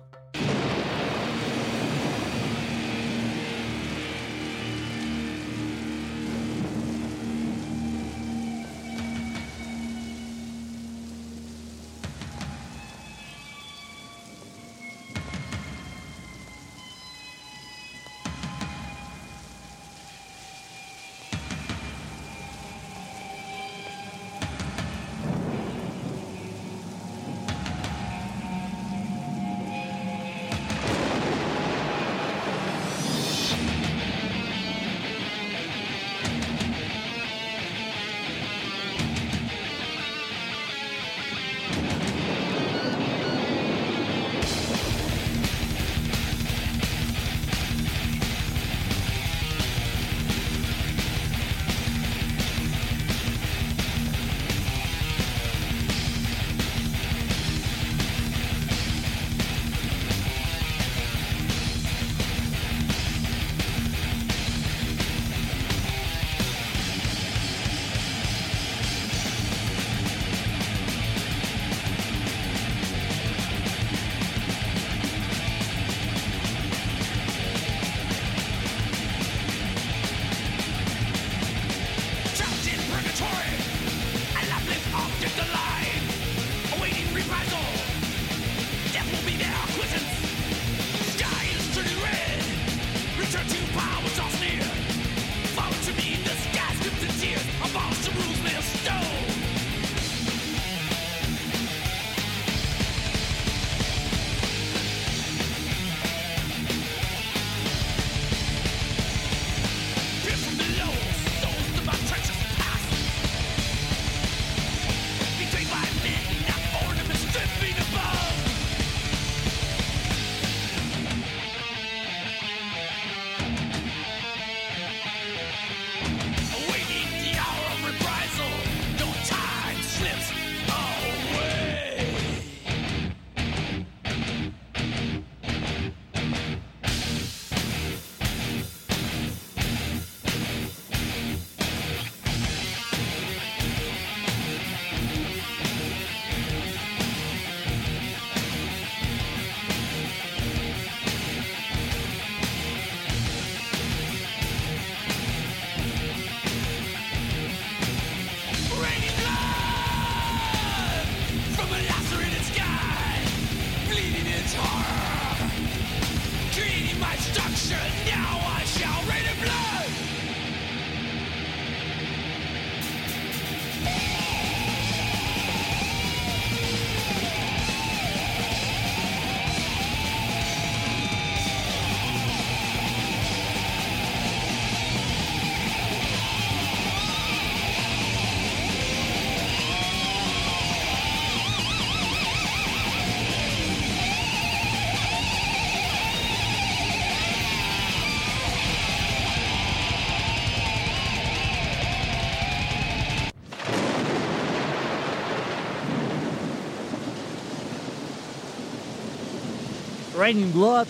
[SPEAKER 3] Raining Blood.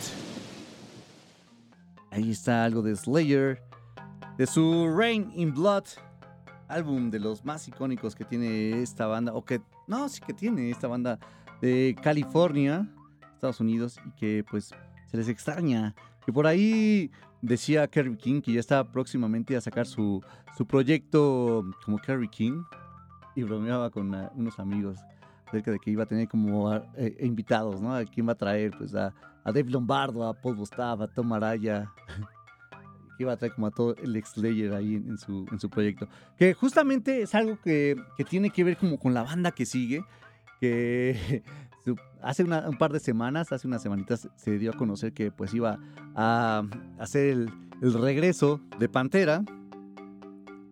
[SPEAKER 3] Ahí está algo de Slayer. De su Rain in Blood. Álbum de los más icónicos que tiene esta banda. O que. No, sí que tiene esta banda de California, Estados Unidos. Y que pues se les extraña. Que por ahí decía Kerry King que ya está próximamente a sacar su, su proyecto como Kerry King. Y bromeaba con unos amigos acerca de que iba a tener como eh, invitados, ¿no? ¿A quién va a traer? Pues a, Dave Lombardo, a Paul Gustav, a Tom Araya. que iba a traer como a todo el ex Slayer ahí en, su, en su proyecto. Que justamente es algo que, que tiene que ver como con la banda que sigue. Que hace un par de semanas, hace unas semanitas, se dio a conocer que pues iba a hacer el, el regreso de Pantera.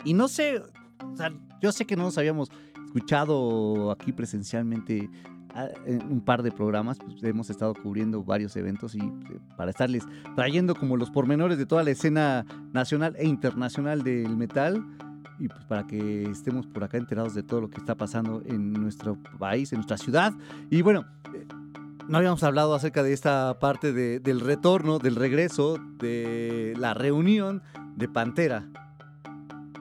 [SPEAKER 3] Y no sé, o sea, yo sé que no nos habíamos escuchado aquí presencialmente ah, un par de programas, pues hemos estado cubriendo varios eventos y eh, para estarles trayendo como los pormenores de toda la escena nacional e internacional del metal y pues para que estemos por acá enterados de todo lo que está pasando en nuestro país, en nuestra ciudad. Y bueno, eh, no habíamos hablado acerca de esta parte de- del retorno, del regreso, de la reunión de Pantera.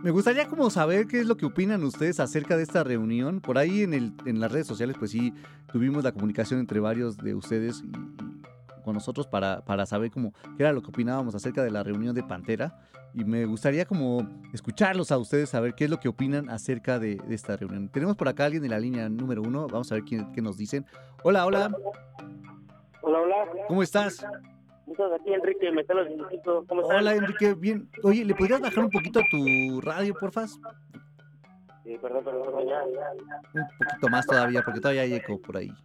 [SPEAKER 3] Me gustaría como saber qué es lo que opinan ustedes acerca de esta reunión. Por ahí en, el, en las redes sociales, pues sí, tuvimos la comunicación entre varios de ustedes y, y con nosotros para, para saber cómo qué era lo que opinábamos acerca de la reunión de Pantera. Y me gustaría como escucharlos a ustedes, saber qué es lo que opinan acerca de, de esta reunión. Tenemos por acá a alguien en la línea número uno. Vamos a ver quién, qué nos dicen. Hola, hola.
[SPEAKER 9] Hola, hola.
[SPEAKER 3] ¿Cómo estás?
[SPEAKER 9] Estás Enrique Instituto. ¿Cómo estás?
[SPEAKER 3] Hola, Enrique. Bien. Oye, ¿le podrías bajar un poquito a tu radio, porfas?
[SPEAKER 9] Sí, perdón, perdón, ya, ya.
[SPEAKER 3] Un poquito más todavía, porque todavía hay eco por ahí. Hay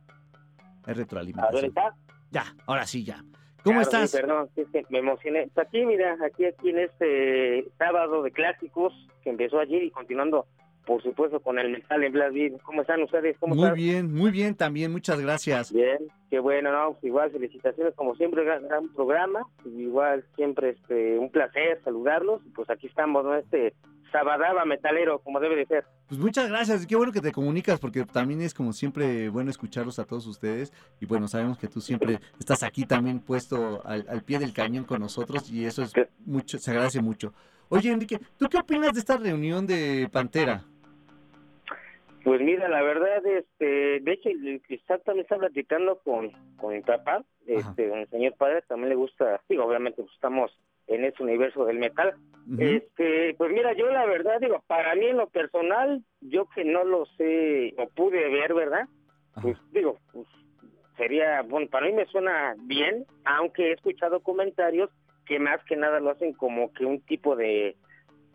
[SPEAKER 9] A ver,
[SPEAKER 3] retroalimentación.
[SPEAKER 9] ¿está?
[SPEAKER 3] Ya, ahora sí, ya. ¿Cómo
[SPEAKER 9] Claro, sí,
[SPEAKER 3] estás?
[SPEAKER 9] perdón, sí, es que me emocioné. Pues aquí, mira, aquí, aquí en este sábado de clásicos que empezó ayer y continuando, por supuesto, con el metal en Beat. ¿Cómo están ustedes? ¿Cómo
[SPEAKER 3] Muy
[SPEAKER 9] están?
[SPEAKER 3] bien, muy bien también, muchas gracias.
[SPEAKER 9] Bien, qué bueno, ¿no? Pues igual, felicitaciones, como siempre, gran, gran programa. Igual, siempre este un placer saludarlos. Pues aquí estamos, ¿no? Este sabadaba metalero, como debe de ser.
[SPEAKER 3] Pues muchas gracias, qué bueno que te comunicas, porque también es como siempre bueno escucharlos a todos ustedes. Y bueno, sabemos que tú siempre estás aquí también puesto al, al pie del cañón con nosotros y eso es mucho, se agradece mucho. Oye, Enrique, ¿tú qué opinas de esta reunión de Pantera?
[SPEAKER 9] Pues mira, la verdad, este, de hecho, el Cristal también está platicando con, con mi papá, este, con el señor padre, también le gusta, digo, obviamente pues, estamos en ese universo del metal. Este, pues mira, yo la verdad, digo, para mí en lo personal, yo que no lo sé o pude ver, ¿verdad? Pues digo, pues sería, bueno, para mí me suena bien, aunque he escuchado comentarios que más que nada lo hacen como que un tipo de,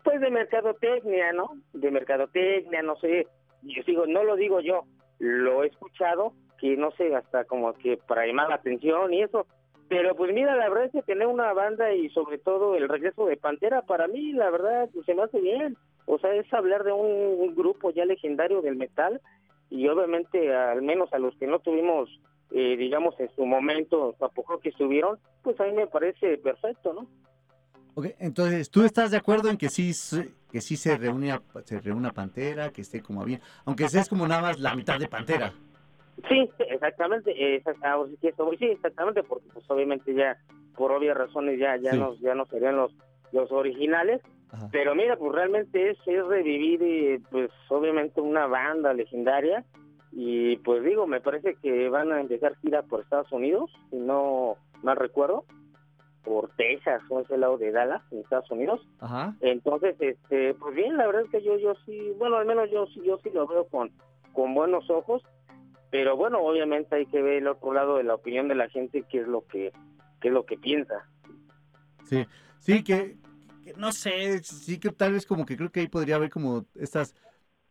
[SPEAKER 9] pues de mercadotecnia, ¿no? De mercadotecnia, no sé, yo digo, no lo digo yo, lo he escuchado, que no sé, hasta como que para llamar la atención y eso. Pero pues mira, la verdad es que tener una banda y sobre todo el regreso de Pantera, para mí la verdad pues, se me hace bien. O sea, es hablar de un, grupo ya legendario del metal y obviamente al menos a los que no tuvimos, eh, digamos, en su momento, tampoco que estuvieron, pues a mí me parece perfecto, ¿no?
[SPEAKER 3] Ok, entonces, ¿tú estás de acuerdo en que sí, que sí se reúne, se reúna Pantera, que esté como bien, aunque sea es como nada más la mitad de Pantera?
[SPEAKER 9] Sí, exactamente, sí sí, exactamente, porque pues obviamente ya por obvias razones ya ya
[SPEAKER 3] Sí.
[SPEAKER 9] no ya no serían los los originales, pero mira, pues realmente es, es revivir eh, pues obviamente una banda legendaria y pues digo, me parece que van a empezar gira por Estados Unidos, si no mal recuerdo, por Texas o ese lado de Dallas, en Estados Unidos.
[SPEAKER 3] Ajá.
[SPEAKER 9] Entonces, este, pues bien, la verdad es que yo, yo sí, bueno, al menos yo sí, yo sí lo veo con, con buenos ojos, pero bueno, obviamente hay que ver el otro lado de la opinión de la gente, qué es lo que, qué es lo que piensa.
[SPEAKER 3] Sí, sí, que, que no sé, sí que tal vez como que creo que ahí podría haber como estas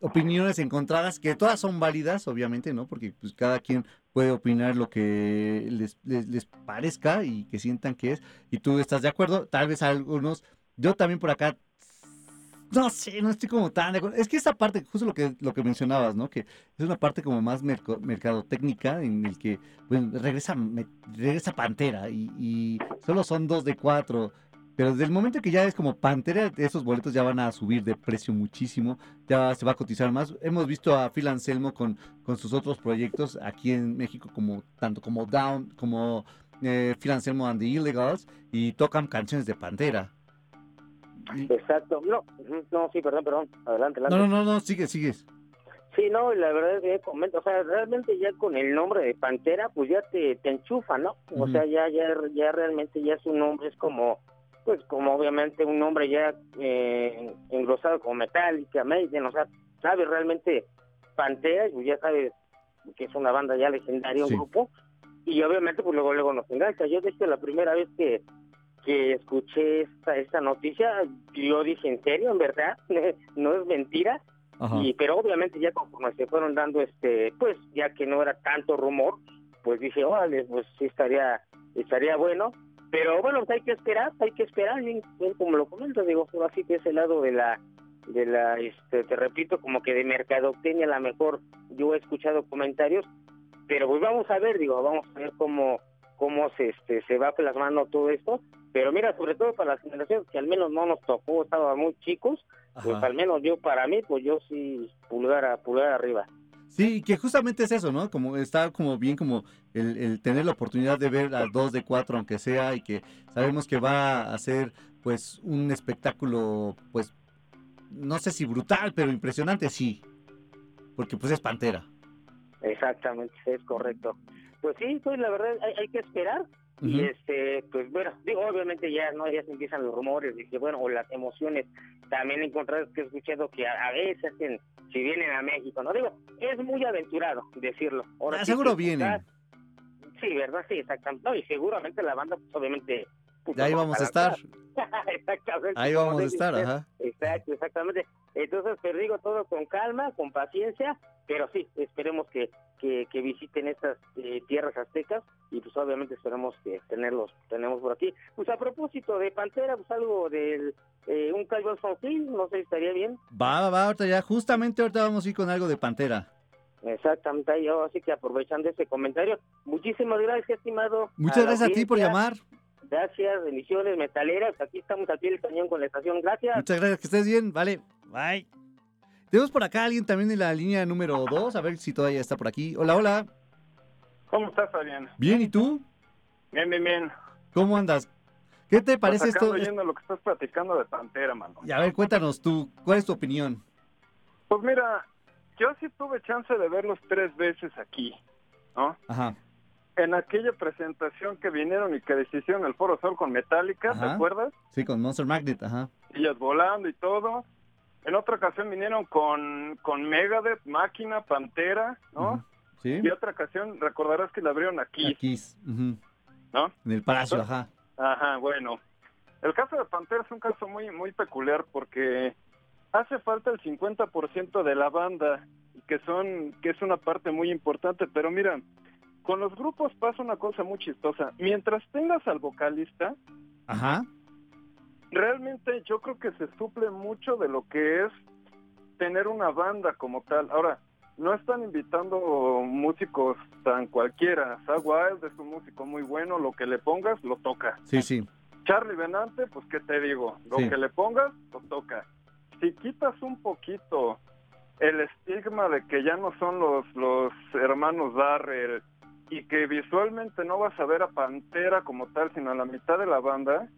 [SPEAKER 3] opiniones encontradas, que todas son válidas, obviamente, ¿no? Porque pues cada quien puede opinar lo que les, les, les parezca y que sientan que es, y tú estás de acuerdo, tal vez algunos, yo también por acá, no sé, no estoy como tan de acuerdo, es que esa parte, justo lo que, lo que mencionabas, ¿no? Que es una parte como más merco- mercadotécnica en el que, bueno, regresa, regresa Pantera y solo son dos de cuatro, pero desde el momento que ya es como Pantera, esos boletos ya van a subir de precio muchísimo, ya se va a cotizar más. Hemos visto a Phil Anselmo con, con sus otros proyectos aquí en México, como tanto como Down, como eh, Phil Anselmo and the Illegals, y tocan canciones de Pantera.
[SPEAKER 9] Exacto. No, no, sí, perdón, perdón. Adelante, adelante.
[SPEAKER 3] No, no, no, no, sigue, sigues.
[SPEAKER 9] Sí, no, y la verdad es que comento, o sea, realmente ya con el nombre de Pantera, pues ya te, te enchufa, ¿no? O sea, ya, ya, ya realmente ya su nombre es como, pues como obviamente un nombre ya eh, engrosado como Metallica, Maiden, o sea, sabes realmente Pantera, pues ya sabes que es una banda ya legendaria, un grupo, y obviamente pues luego luego nos engancha. Yo desde la primera vez que, que escuché esta, esta noticia, yo dije, ¿en serio? ¿En verdad? ¿No es mentira?
[SPEAKER 3] Ajá.
[SPEAKER 9] Y, pero obviamente ya conforme se fueron dando este, pues ya que no era tanto rumor, pues dije, órale, pues sí estaría, estaría bueno. Pero bueno, pues hay que esperar, hay que esperar, bien, bien como lo comentas, digo, así que ese lado de la, de la, este, te repito, como que de mercadotecnia, a lo mejor yo he escuchado comentarios, pero pues vamos a ver, digo, vamos a ver cómo, cómo se, este, se va plasmando todo esto. Pero mira, sobre todo para las generaciones que al menos no nos tocó, estaban muy chicos, pues al menos yo, para mí, pues yo sí, pulgar, a, pulgar arriba.
[SPEAKER 3] Sí, que justamente es eso, ¿no? Como está como bien como el, tener la oportunidad de ver a dos de cuatro, aunque sea, y que sabemos que va a ser pues un espectáculo, pues, no sé si brutal, pero impresionante, sí. Porque pues es Pantera.
[SPEAKER 9] Exactamente, es correcto. Pues sí, pues la verdad hay que esperar. Y este, pues bueno, digo, obviamente ya no ya se empiezan los rumores que bueno, o las emociones. También he encontrado que he escuchado que a, a veces en- si vienen a México, no digo, es muy aventurado decirlo. Ahora
[SPEAKER 3] Ah,
[SPEAKER 9] sí
[SPEAKER 3] seguro vienen.
[SPEAKER 9] Sí, verdad, sí, exactamente. No, y seguramente la banda, pues obviamente.
[SPEAKER 3] Ahí vamos a estar.
[SPEAKER 9] exactamente.
[SPEAKER 3] Ahí vamos a estar, ajá.
[SPEAKER 9] Exacto, exactamente. Entonces, te digo todo con calma, con paciencia, pero sí, esperemos que, que, que visiten estas eh, tierras aztecas y pues obviamente esperamos que tenerlos tenemos por aquí. Pues a propósito de Pantera, pues algo del eh, un Calvin Fonfil, no sé si estaría bien.
[SPEAKER 3] Va, va, va, ahorita ya, justamente ahorita vamos a ir con algo de Pantera.
[SPEAKER 9] Exactamente, oh, así que aprovechando ese comentario, muchísimas gracias, estimado.
[SPEAKER 3] Muchas gracias a ti por llamar.
[SPEAKER 9] Gracias, bendiciones metaleras. Aquí estamos pie del cañón con la estación. Gracias.
[SPEAKER 3] Muchas gracias, que estés bien, vale, bye. Tenemos por acá a alguien también en la línea número 2, a ver si todavía está por aquí. Hola, hola.
[SPEAKER 10] ¿Cómo estás, Fabián?
[SPEAKER 3] Bien, ¿y tú?
[SPEAKER 10] Bien, bien, bien.
[SPEAKER 3] ¿Cómo andas? ¿Qué te parece
[SPEAKER 10] Pues acá
[SPEAKER 3] esto?
[SPEAKER 10] ando oyendo lo que estás platicando de Pantera, mano.
[SPEAKER 3] Y a ver, cuéntanos tú, ¿cuál es tu opinión?
[SPEAKER 10] Pues mira, yo sí tuve chance de verlos tres veces aquí, ¿no?
[SPEAKER 3] Ajá.
[SPEAKER 10] En aquella presentación que vinieron y que deshicieron el Foro Sol con Metallica, ¿te acuerdas?
[SPEAKER 3] Sí, con Monster Magnet, ajá.
[SPEAKER 10] Ellas volando y todo. En otra ocasión vinieron con, con Megadeth, Máquina, Pantera, ¿no?
[SPEAKER 3] Sí.
[SPEAKER 10] Y otra ocasión recordarás que la abrieron aquí,
[SPEAKER 3] Aquí,
[SPEAKER 10] ¿no?
[SPEAKER 3] en el palacio, ajá.
[SPEAKER 10] Ajá, bueno. El caso de Pantera es un caso muy muy peculiar porque hace falta el 50% de la banda, que son que es una parte muy importante, pero mira, con los grupos pasa una cosa muy chistosa. Mientras tengas al vocalista,
[SPEAKER 3] Ajá.
[SPEAKER 10] realmente yo creo que se suple mucho de lo que es tener una banda como tal. Ahora, no están invitando músicos tan cualquiera. Zach Wild es un músico muy bueno, lo que le pongas lo toca.
[SPEAKER 3] Sí, sí.
[SPEAKER 10] Charlie Benante, pues qué te digo, lo
[SPEAKER 3] Sí.
[SPEAKER 10] que le pongas, lo toca. Si quitas un poquito el estigma de que ya no son los, los hermanos Darrell y que visualmente no vas a ver a Pantera como tal, sino a la mitad de la banda,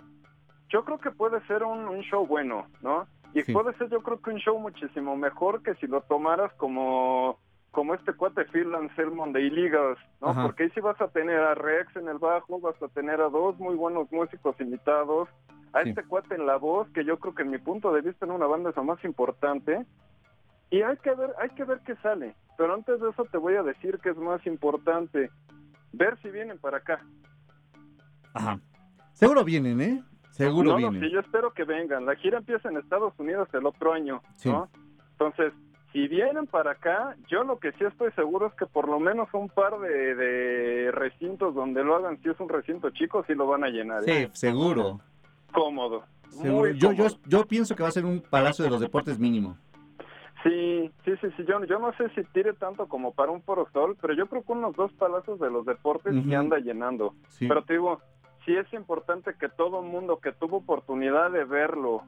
[SPEAKER 10] yo creo que puede ser un, un show bueno, ¿no? Y
[SPEAKER 3] Sí.
[SPEAKER 10] puede ser yo creo que un show muchísimo mejor que si lo tomaras como como este cuate Phil Anselmo de Illegals, ¿no?
[SPEAKER 3] Ajá.
[SPEAKER 10] Porque ahí sí vas a tener a Rex en el bajo, vas a tener a dos muy buenos músicos invitados, a
[SPEAKER 3] Sí.
[SPEAKER 10] este cuate en la voz, que yo creo que en mi punto de vista en una banda es lo más importante, y hay que ver, hay que ver qué sale. Pero antes de eso te voy a decir que es más importante ver si vienen para acá.
[SPEAKER 3] Ajá. Seguro vienen, ¿eh? Seguro
[SPEAKER 10] no, no,
[SPEAKER 3] viene.
[SPEAKER 10] sí, yo espero que vengan. La gira empieza en Estados Unidos el otro año,
[SPEAKER 3] Sí.
[SPEAKER 10] ¿no? Entonces, si vienen para acá, yo lo que sí estoy seguro es que por lo menos un par de, de recintos donde lo hagan, si es un recinto chico, sí lo van a llenar.
[SPEAKER 3] Sí,
[SPEAKER 10] ¿eh?
[SPEAKER 3] seguro.
[SPEAKER 10] Cómodo.
[SPEAKER 3] seguro.
[SPEAKER 10] Muy
[SPEAKER 3] Yo, yo,
[SPEAKER 10] cómodo.
[SPEAKER 3] yo pienso que va a ser un Palacio de los Deportes mínimo.
[SPEAKER 10] Sí, sí, sí, sí. Yo, yo no sé si tire tanto como para un Foro Sol, pero yo creo que unos dos palacios de los deportes
[SPEAKER 3] Ujú.
[SPEAKER 10] anda llenando.
[SPEAKER 3] Sí.
[SPEAKER 10] Pero te digo, sí es importante que todo el mundo que tuvo oportunidad de verlo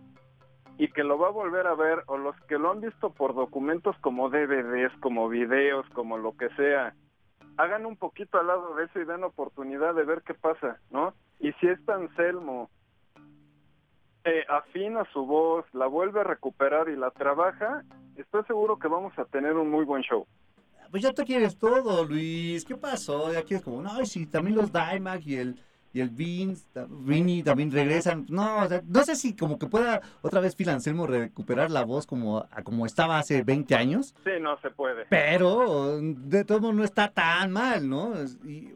[SPEAKER 10] y que lo va a volver a ver, o los que lo han visto por documentos como DVDs, como videos, como lo que sea, hagan un poquito al lado de eso y den oportunidad de ver qué pasa, ¿no? Y si es Anselmo eh, afina su voz, la vuelve a recuperar y la trabaja, estoy seguro que vamos a tener un muy buen show.
[SPEAKER 3] Pues ya tú quieres todo, Luis. ¿Qué pasó? Ya quieres como, no, y si también los Dimag y el y el Vince, Vinny también regresan. No, o sea, no sé si como que pueda otra vez Phil Anselmo recuperar la voz como, como estaba hace 20 años.
[SPEAKER 10] Sí, no se puede.
[SPEAKER 3] Pero de todo modo no está tan mal, ¿no? Y,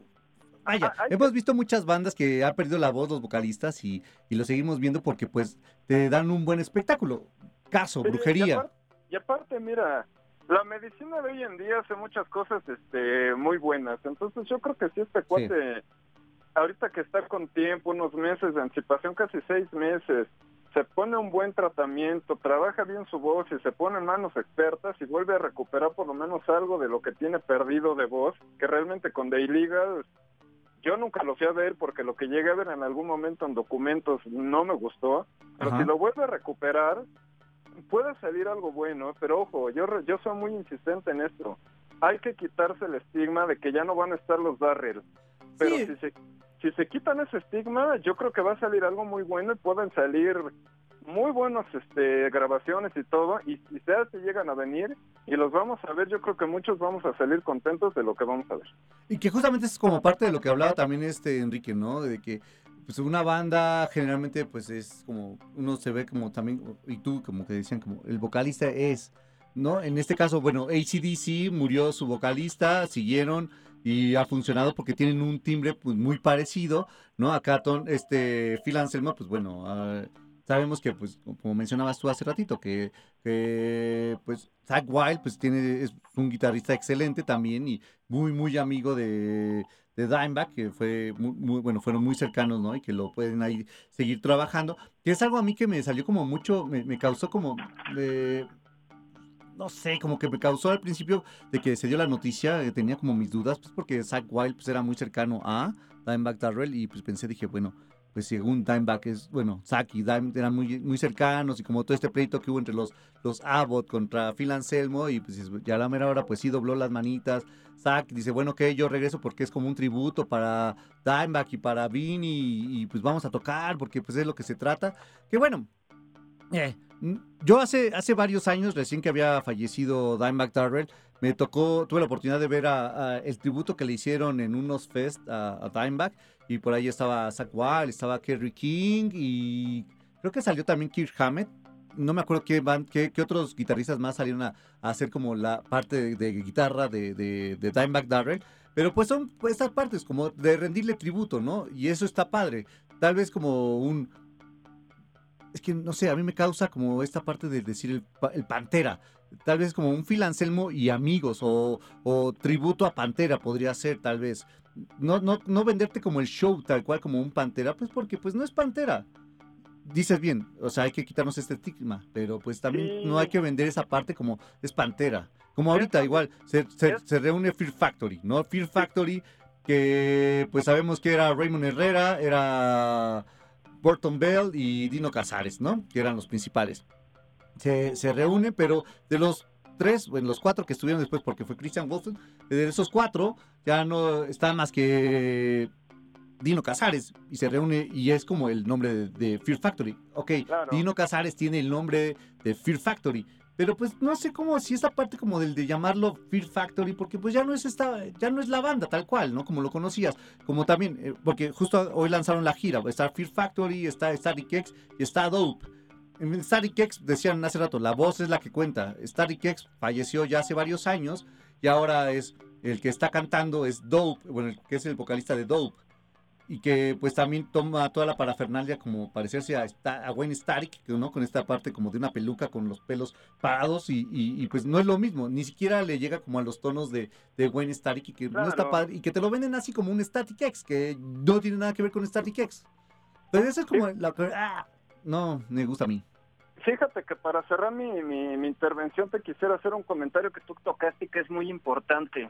[SPEAKER 3] vaya,
[SPEAKER 10] Ah,
[SPEAKER 3] hemos visto muchas bandas que han perdido la voz los vocalistas y, y lo seguimos viendo porque pues te dan un buen espectáculo. Caso,
[SPEAKER 10] Sí, Y
[SPEAKER 3] brujería.
[SPEAKER 10] aparte, y aparte, mira, la medicina de hoy en día hace muchas cosas este, muy buenas. Entonces yo creo que si este cuate, ahorita que está con tiempo, unos meses de anticipación, casi seis meses, se pone un buen tratamiento, trabaja bien su voz y se pone en manos expertas y vuelve a recuperar por lo menos algo de lo que tiene perdido de voz, que realmente con The Illegal yo nunca lo fui a ver porque lo que llegué a ver en algún momento en documentos no me gustó, pero
[SPEAKER 3] Ajá.
[SPEAKER 10] si lo vuelve a recuperar, puede salir algo bueno, pero ojo, yo, yo soy muy insistente en esto. Hay que quitarse el estigma de que ya no van a estar los Darrell. Pero
[SPEAKER 3] Sí.
[SPEAKER 10] si, se, si se quitan ese estigma, yo creo que va a salir algo muy bueno y pueden salir muy buenas este, grabaciones y todo. Y sea si llegan a venir y los vamos a ver, yo creo que muchos vamos a salir contentos de lo que vamos a ver.
[SPEAKER 3] Y que justamente es como parte de lo que hablaba también este Enrique, ¿no? De que pues una banda generalmente pues es como uno se ve como también y tú como que decían como el vocalista es, ¿no? En este caso, bueno, ACDC murió su vocalista, siguieron y ha funcionado porque tienen un timbre pues muy parecido, ¿no? Acá Ton- este Phil Anselmo pues bueno, ah, sabemos que pues como mencionabas tú hace ratito que que pues Zach Wild pues tiene es un guitarrista excelente también y muy muy amigo de de Dimebag que fue muy, muy- bueno fueron muy cercanos no y que lo pueden ahí seguir trabajando que es algo a mí que me salió como mucho me, me causó como de no sé, como que me causó al principio de que se dio la noticia, eh, tenía como mis dudas, pues porque Zach Wild pues, era muy cercano a Dimebag Darrell y pues pensé, dije, bueno, pues según Dimebag es, bueno, Zach y Dime eran muy, muy cercanos y como todo este pleito que hubo entre los, los Abbott contra Phil Anselmo y pues ya la mera hora pues sí dobló las manitas. Zach dice, bueno, que yo regreso porque es como un tributo para Dimebag y para Vin y, pues vamos a tocar porque pues es lo que se trata. Que bueno, eh, yo hace, hace varios años, recién que había fallecido Dimebag Darrell, me tocó, tuve la oportunidad de ver a, a el tributo que le hicieron en unos fest a, a Dimebag y por ahí estaba Zach Wild, estaba Kerry King y creo que salió también Kirk Hammett. No me acuerdo qué, qué, qué otros guitarristas más salieron a, hacer como la parte de, guitarra de, de, de Darrell. Pero pues son pues, estas partes como de rendirle tributo, ¿no? Y eso está padre. Tal vez como un, es que no sé, a mí me causa como esta parte de decir el, el Pantera. Tal vez como un Phil Anselmo y amigos o, o tributo a Pantera podría ser tal vez. No, no, no venderte como el show tal cual como un Pantera, pues porque pues no es Pantera. Dices bien, o sea, hay que quitarnos este estigma, pero pues también
[SPEAKER 10] Sí.
[SPEAKER 3] no hay que vender esa parte como es Pantera. Como ahorita igual, se, se- se reúne Fear Factory, ¿no? Fear Factory, que pues sabemos que era Raymond Herrera, era Burton Bell y Dino Casares, ¿no? Que eran los principales. Se, se reúne, pero de los tres, bueno, los cuatro que estuvieron después, porque fue Christian Wolfen, de esos cuatro ya no está más que Dino Casares y se reúne y es como el nombre de, de Fear Factory. Ok,
[SPEAKER 10] Claro.
[SPEAKER 3] Dino Casares tiene el nombre de Fear Factory. Pero pues no sé cómo, si esa parte como del de llamarlo Fear Factory, porque pues ya no es esta, ya no es la banda tal cual, ¿no? Como lo conocías. Como también, eh, porque justo hoy lanzaron la gira, está Fear Factory, está Static X y está Dope. En Static X decían hace rato, la voz es la que cuenta. Static X falleció ya hace varios años y ahora es el que está cantando es Dope, bueno, que es el vocalista de Dope. y que pues también toma toda la parafernalia como parecerse a, a Wayne Static, ¿no? Con esta parte como de una peluca con los pelos parados y, y- y, pues no es lo mismo, ni siquiera le llega como a los tonos de, de Wayne Static y que no está
[SPEAKER 10] Claro.
[SPEAKER 3] padre y que te lo venden así como un Static X, que no tiene nada que ver con Static X. Pero eso es como la ah, no, me gusta a mí.
[SPEAKER 10] Fíjate que para cerrar mi, mi, mi intervención te quisiera hacer un comentario que tú tocaste y que es muy importante.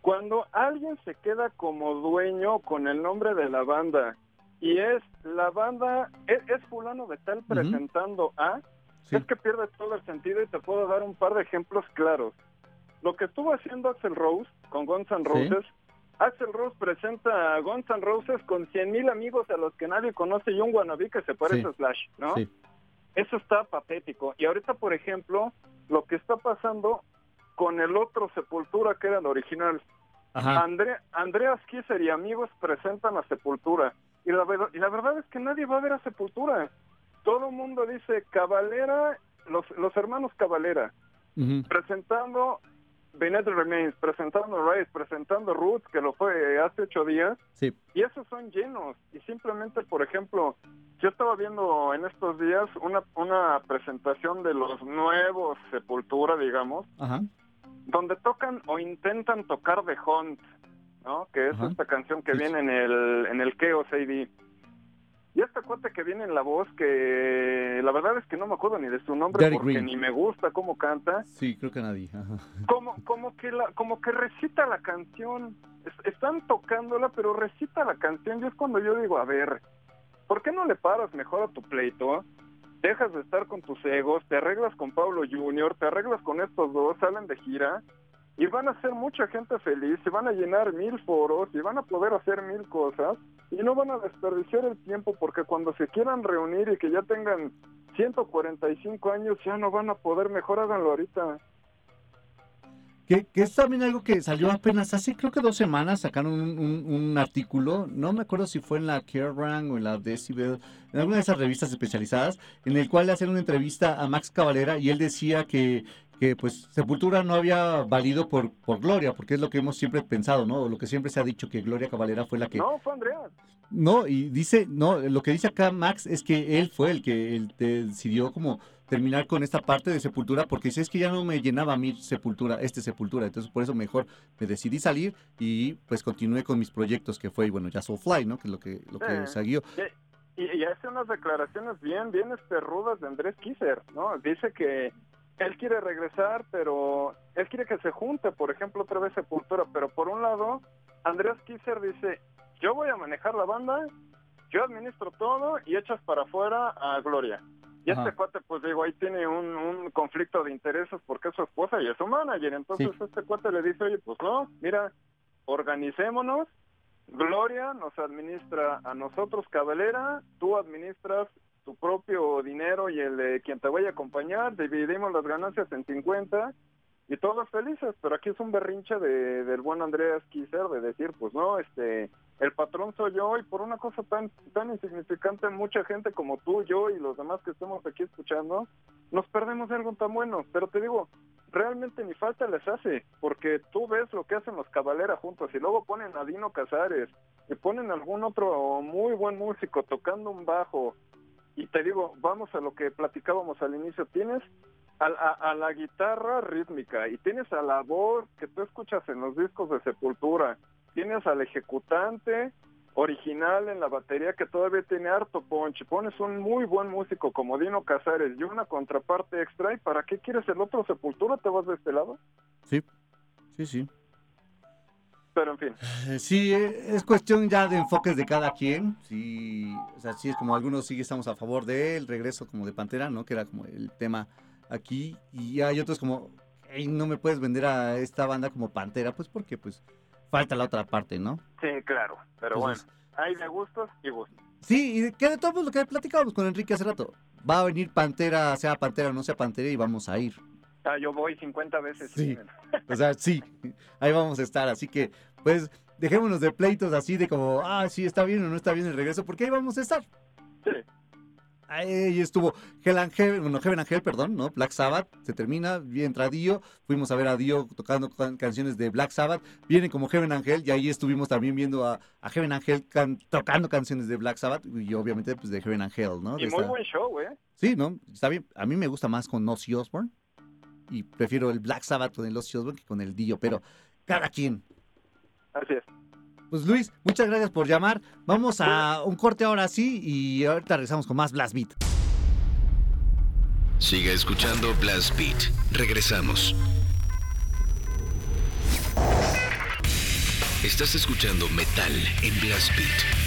[SPEAKER 10] Cuando alguien se queda como dueño con el nombre de la banda y es la banda, es, es fulano de tal presentando a, es que pierde todo el sentido y te puedo dar un par de ejemplos claros. Lo que estuvo haciendo Axel Rose con Guns N'
[SPEAKER 3] Sí.
[SPEAKER 10] Axel Rose presenta a Guns N' Roses con 100 mil amigos a los que nadie conoce y un wannabe que se parece
[SPEAKER 3] Sí.
[SPEAKER 10] a Slash, ¿no?
[SPEAKER 3] Sí.
[SPEAKER 10] Eso está patético. Y ahorita, por ejemplo, lo que está pasando con el otro Sepultura que era el original.
[SPEAKER 3] Ajá.
[SPEAKER 10] Andre- Andreas Kisser y amigos presentan a Sepultura. Y la, y la verdad es que nadie va a ver a Sepultura. Todo el mundo dice Cabalera, los, los hermanos Cabalera, presentando Benet Remains, presentando Rise, presentando Roots, que lo fue hace ocho días.
[SPEAKER 3] Sí.
[SPEAKER 10] Y esos son llenos. Y simplemente, por ejemplo, yo estaba viendo en estos días una, una presentación de los nuevos Sepultura, digamos,
[SPEAKER 3] Ajá.
[SPEAKER 10] donde tocan o intentan tocar The Hunt, ¿no? Que es
[SPEAKER 3] Ajá.
[SPEAKER 10] esta canción que
[SPEAKER 3] Sí.
[SPEAKER 10] viene en el, en el Chaos AD. Y este cuate que viene en la voz, que la verdad es que no me acuerdo ni de su nombre porque
[SPEAKER 3] Green.
[SPEAKER 10] ni me gusta cómo canta,
[SPEAKER 3] Sí, creo que nadie. Ajá.
[SPEAKER 10] como, como que la, como que recita la canción. Es- están tocándola, pero recita la canción. Y es cuando yo digo, a ver, ¿por qué no le paras mejor a tu pleito? Dejas de estar con tus egos, te arreglas con Pablo Junior, te arreglas con estos dos, salen de gira y van a hacer mucha gente feliz, y van a llenar mil foros y van a poder hacer mil cosas y no van a desperdiciar el tiempo porque cuando se quieran reunir y que ya tengan 145 años ya no van a poder, mejor háganlo ahorita.
[SPEAKER 3] Que, que es también algo que salió apenas hace, creo que dos semanas, sacaron un, un- un artículo, no me acuerdo si fue en la Kerrang o en la Decibel, en alguna de esas revistas especializadas, en el cual le hacen una entrevista a Max Cavalera y él decía que, que pues Sepultura no había valido por, por Gloria, porque es lo que hemos siempre pensado, ¿no? Lo que siempre se ha dicho que Gloria Cavalera fue la que...
[SPEAKER 10] No, fue Andreas.
[SPEAKER 3] No, y dice, no, lo que dice acá Max es que él fue el que él decidió como terminar con esta parte de Sepultura, porque dice, es que ya no me llenaba a mí Sepultura, este Sepultura, entonces por eso mejor me decidí salir y pues continué con mis proyectos, que fue, bueno, ya Soulfly, ¿no? Que es lo que, lo que siguió.
[SPEAKER 10] Y, y hace unas declaraciones bien, bien este, rudas de Andrés Kisser, ¿no? Dice que él quiere regresar, pero él quiere que se junte, por ejemplo, otra vez Sepultura, pero por un lado, Andrés Kisser dice, yo voy a manejar la banda, yo administro todo y echas para afuera a Gloria. Y
[SPEAKER 3] Ajá.
[SPEAKER 10] este cuate, pues digo, ahí tiene un, un conflicto de intereses porque es su esposa y es su manager. Entonces este cuate le dice, oye, pues no, mira, organicémonos, Gloria nos administra a nosotros Caballera, tú administras tu propio dinero y el de quien te vaya a acompañar, dividimos las ganancias en 50 y todos felices, pero aquí es un berrinche de, del buen Andreas Kisser de decir, pues no, este, el patrón soy yo y por una cosa tan, tan insignificante, mucha gente como tú, yo y los demás que estemos aquí escuchando, nos perdemos de algo tan bueno, pero te digo, realmente ni falta les hace, porque tú ves lo que hacen los Cabalera juntos y luego ponen a Dino Casares y ponen algún otro muy buen músico tocando un bajo y te digo, vamos a lo que platicábamos al inicio, tienes a, a- a la guitarra rítmica y tienes a la voz que tú escuchas en los discos de Sepultura, tienes al ejecutante original en la batería que todavía tiene harto punch, pones un muy buen músico como Dino Casares y una contraparte extra y ¿para qué quieres el otro Sepultura? ¿Te vas de este lado?
[SPEAKER 3] Sí, sí, sí.
[SPEAKER 10] Pero en fin.
[SPEAKER 3] Eh, Sí, eh, es cuestión ya de enfoques de cada quien. Sí, o sea, sí es como algunos sí estamos a favor de él, regreso como de Pantera, ¿no? Que era como el tema aquí. Y hay otros como, "Ey, no me puedes vender a esta banda como Pantera, pues porque pues falta la otra parte, ¿no?
[SPEAKER 10] Sí, claro, pero
[SPEAKER 3] Entonces-
[SPEAKER 10] bueno, hay de gustos y gustos.
[SPEAKER 3] Sí, y de- que de todo lo que platicábamos con Enrique hace rato. Va a venir Pantera, sea Pantera o no sea Pantera, y vamos a ir.
[SPEAKER 10] Ah, yo voy 50 veces.
[SPEAKER 3] Sí. O sea, sí, ahí vamos a estar. Así que, pues, dejémonos de pleitos así de como, ah, sí, está bien o no está bien el regreso, porque ahí vamos a estar.
[SPEAKER 10] Sí.
[SPEAKER 3] Ahí estuvo Hell and Heaven, bueno, Heaven and Hell, perdón, ¿no? Black Sabbath, se termina, bien entra Dio, fuimos a ver a Dio tocando can- canciones de Black Sabbath, viene como Heaven and Hell, y ahí estuvimos también viendo a, a Heaven and Hell can- tocando canciones de Black Sabbath, y obviamente pues de Heaven and Hell, ¿no? De
[SPEAKER 10] Y muy
[SPEAKER 3] esta-
[SPEAKER 10] buen show, ¿eh?
[SPEAKER 3] Sí, ¿no? Está bien, a mí me gusta más con Ozzy Osbourne, y prefiero el Black Sabbath con el Ozzy Osbourne que con el Dio, pero cada quien.
[SPEAKER 10] Así es.
[SPEAKER 3] Pues Luis, muchas gracias por llamar. Vamos a un corte ahora sí y ahorita regresamos con más Blast Beat.
[SPEAKER 11] Siga escuchando Blast Beat. Regresamos. Estás escuchando Metal en Blast Beat.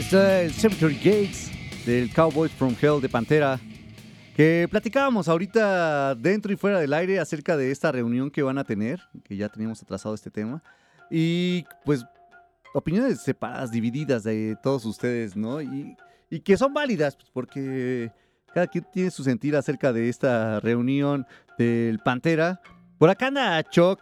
[SPEAKER 3] Está el Cemetery Gates del Cowboys from Hell de Pantera. Que platicábamos ahorita dentro y fuera del aire acerca de esta reunión que van a tener, que ya teníamos atrasado este tema. Y pues opiniones separadas, divididas de todos ustedes, ¿no? Y, y que son válidas, pues, porque cada quien tiene su sentir acerca de esta reunión del Pantera. Por acá anda Choc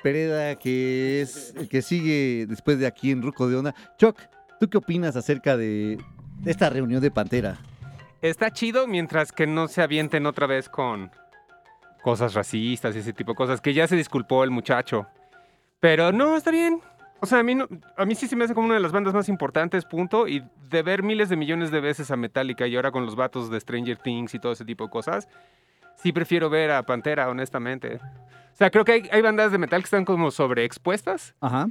[SPEAKER 3] Pereda, que es el que sigue después de aquí en Ruco de Onda. Choc, ¿tú qué opinas acerca de esta reunión de Pantera?
[SPEAKER 12] Está chido mientras que no se avienten otra vez con cosas racistas y ese tipo de cosas, que ya se disculpó el muchacho. Pero no, está bien. O sea, a mí, no- a mí sí se me hace como una de las bandas más importantes, punto. Y de ver miles de millones de veces a Metallica y ahora con los vatos de Stranger Things y todo ese tipo de cosas, sí prefiero ver a Pantera, honestamente. O sea, creo que hay, hay bandas de metal que están como sobreexpuestas
[SPEAKER 3] Ajá.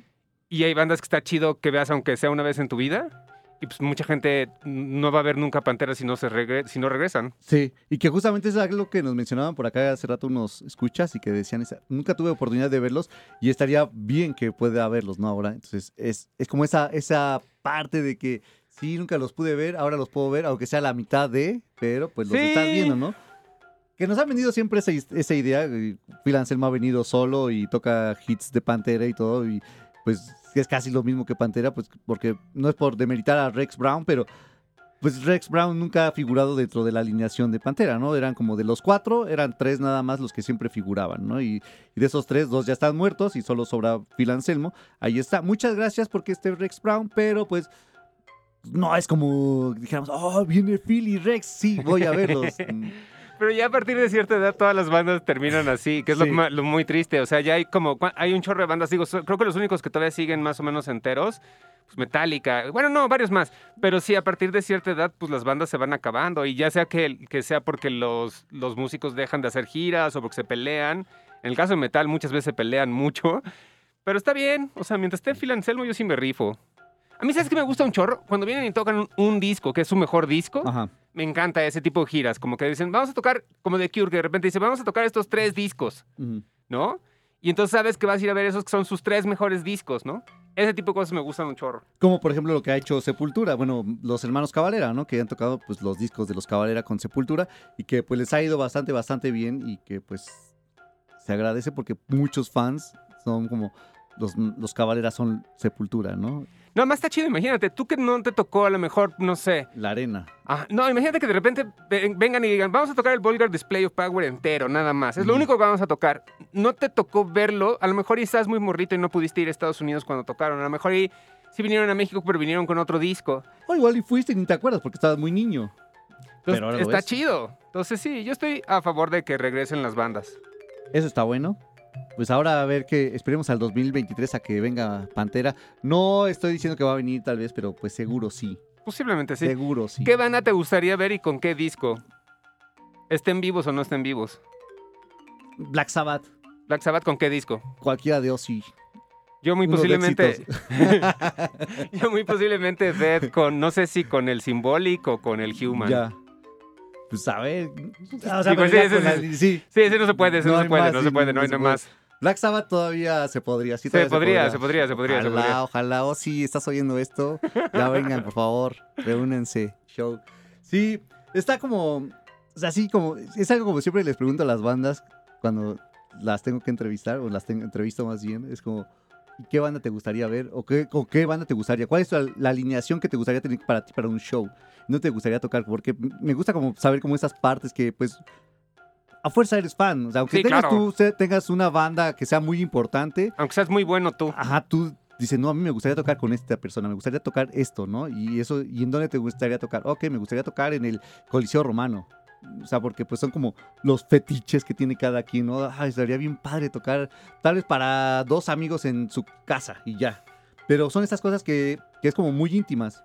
[SPEAKER 12] Y hay bandas que está chido que veas aunque sea una vez en tu vida. Y pues mucha gente no va a ver nunca Pantera si no, se regre- si no regresan.
[SPEAKER 3] Sí, y que justamente es algo que nos mencionaban por acá hace rato unos escuchas y que decían, nunca tuve oportunidad de verlos y estaría bien que pueda verlos, ¿no? Ahora, entonces es, es como esa, esa parte de que sí, nunca los pude ver, ahora los puedo ver, aunque sea la mitad de, pero pues los
[SPEAKER 12] Sí.
[SPEAKER 3] estás viendo, ¿no? Que nos ha venido siempre esa, esa idea, Phil Anselmo ha venido solo y toca hits de Pantera y todo, y pues es casi lo mismo que Pantera, pues porque no es por demeritar a Rex Brown, pero pues Rex Brown nunca ha figurado dentro de la alineación de Pantera, ¿no? Eran como de los cuatro, eran tres nada más los que siempre figuraban, ¿no? Y, de esos tres, dos ya están muertos y solo sobra Phil Anselmo. Ahí está. Muchas gracias porque esté Rex Brown, pero pues no es como dijéramos, oh, viene Phil y Rex, sí, voy a verlos.
[SPEAKER 12] Pero ya a partir de cierta edad todas las bandas terminan así, que es lo,
[SPEAKER 3] Sí.
[SPEAKER 12] ma- lo muy triste. O sea, ya hay como, hay un chorro de bandas, digo, creo que los únicos que todavía siguen más o menos enteros, pues Metallica, bueno, no, varios más. Pero sí, a partir de cierta edad, pues las bandas se van acabando. Y ya sea que, que sea porque los, los músicos dejan de hacer giras o porque se pelean. En el caso de metal muchas veces se pelean mucho. Pero está bien, o sea, mientras esté Phil Anselmo yo sí me rifo. A mí, ¿sabes que me gusta un chorro? Cuando vienen y tocan un, un disco, que es su mejor disco,
[SPEAKER 3] Ajá.
[SPEAKER 12] me encanta ese tipo de giras. Como que dicen, vamos a tocar, como de Cure, que de repente dice, vamos a tocar estos tres discos. ¿no? Y entonces sabes que vas a ir a ver esos que son sus tres mejores discos, ¿no? Ese tipo de cosas me gustan un chorro.
[SPEAKER 3] Como por ejemplo lo que ha hecho Sepultura, bueno, los hermanos Cavalera, ¿no? Que han tocado pues los discos de los Cavalera con Sepultura y que pues les ha ido bastante, bastante bien y que pues se agradece porque muchos fans son como los, los Cavalera son Sepultura, ¿no?
[SPEAKER 12] No, más está chido, imagínate, tú que no te tocó a lo mejor, no sé.
[SPEAKER 3] La arena.
[SPEAKER 12] Ah, no, imagínate que de repente ven- vengan y digan, vamos a tocar el Vulgar Display of Power entero, nada más. Es lo
[SPEAKER 3] Ujú.
[SPEAKER 12] único que vamos a tocar. No te tocó verlo, a lo mejor y estás muy morrito y no pudiste ir a Estados Unidos cuando tocaron. A lo mejor y sí vinieron a México, pero vinieron con otro disco.
[SPEAKER 3] O igual y fuiste y ni te acuerdas porque estabas muy niño.
[SPEAKER 12] Entonces,
[SPEAKER 3] Pero ahora
[SPEAKER 12] está chido. Entonces sí, yo estoy a favor de que regresen las bandas.
[SPEAKER 3] Eso está bueno. Pues ahora a ver que esperemos al 2023 a que venga Pantera. No estoy diciendo que va a venir tal vez, pero pues seguro sí.
[SPEAKER 12] Posiblemente sí.
[SPEAKER 3] Seguro sí.
[SPEAKER 12] ¿Qué banda te gustaría ver y con qué disco? ¿Estén vivos o no estén vivos?
[SPEAKER 3] Black Sabbath,
[SPEAKER 12] Black Sabbath, ¿con qué disco?
[SPEAKER 3] cualquiera de Ozzy.
[SPEAKER 12] Yo muy
[SPEAKER 3] Unos
[SPEAKER 12] posiblemente. yo muy posiblemente Dead con, no sé si con el Symbolic o con el Human.
[SPEAKER 3] Ya. Pues a ver. O sea,
[SPEAKER 12] Digo, sí, ese-
[SPEAKER 3] la- sí.
[SPEAKER 12] Sí, ese no se puede, ese no, se
[SPEAKER 3] hay
[SPEAKER 12] puede,
[SPEAKER 3] más,
[SPEAKER 12] no
[SPEAKER 3] sí,
[SPEAKER 12] se puede, no hay
[SPEAKER 3] se
[SPEAKER 12] nada
[SPEAKER 3] puede.
[SPEAKER 12] más.
[SPEAKER 3] Black Sabbath todavía se podría. Sí,
[SPEAKER 12] Se
[SPEAKER 3] todavía
[SPEAKER 12] podría, se podría, se podría, se
[SPEAKER 3] Ojalá,
[SPEAKER 12] podría.
[SPEAKER 3] ojalá. O si estás oyendo esto, ya vengan, por favor. Reúnense. Show. Sí, está como. O sea, sí, como. Es algo como siempre les pregunto a las bandas cuando las tengo que entrevistar, o las tengo, entrevisto más bien. Es como. ¿y ¿Qué banda te gustaría ver? ¿O qué, o qué banda te gustaría? ¿Cuál es la, la alineación que te gustaría tener para ti para un show? No te gustaría tocar, porque me gusta como saber como esas partes que pues a fuerza eres fan. O sea, aunque
[SPEAKER 12] Sí,
[SPEAKER 3] tengas,
[SPEAKER 12] claro.
[SPEAKER 3] tú, tengas una banda que sea muy importante,
[SPEAKER 12] Aunque seas muy bueno tú.
[SPEAKER 3] ajá, tú dices, no, a mí me gustaría tocar con esta persona, me gustaría tocar esto, ¿no? Y eso, ¿y en dónde te gustaría tocar? Ok, me gustaría tocar en el Coliseo Romano. O sea, porque pues son como los fetiches que tiene cada quien, ¿no? Ay, estaría bien padre tocar, tal vez para dos amigos en su casa y ya. Pero son estas cosas que, que es como muy íntimas.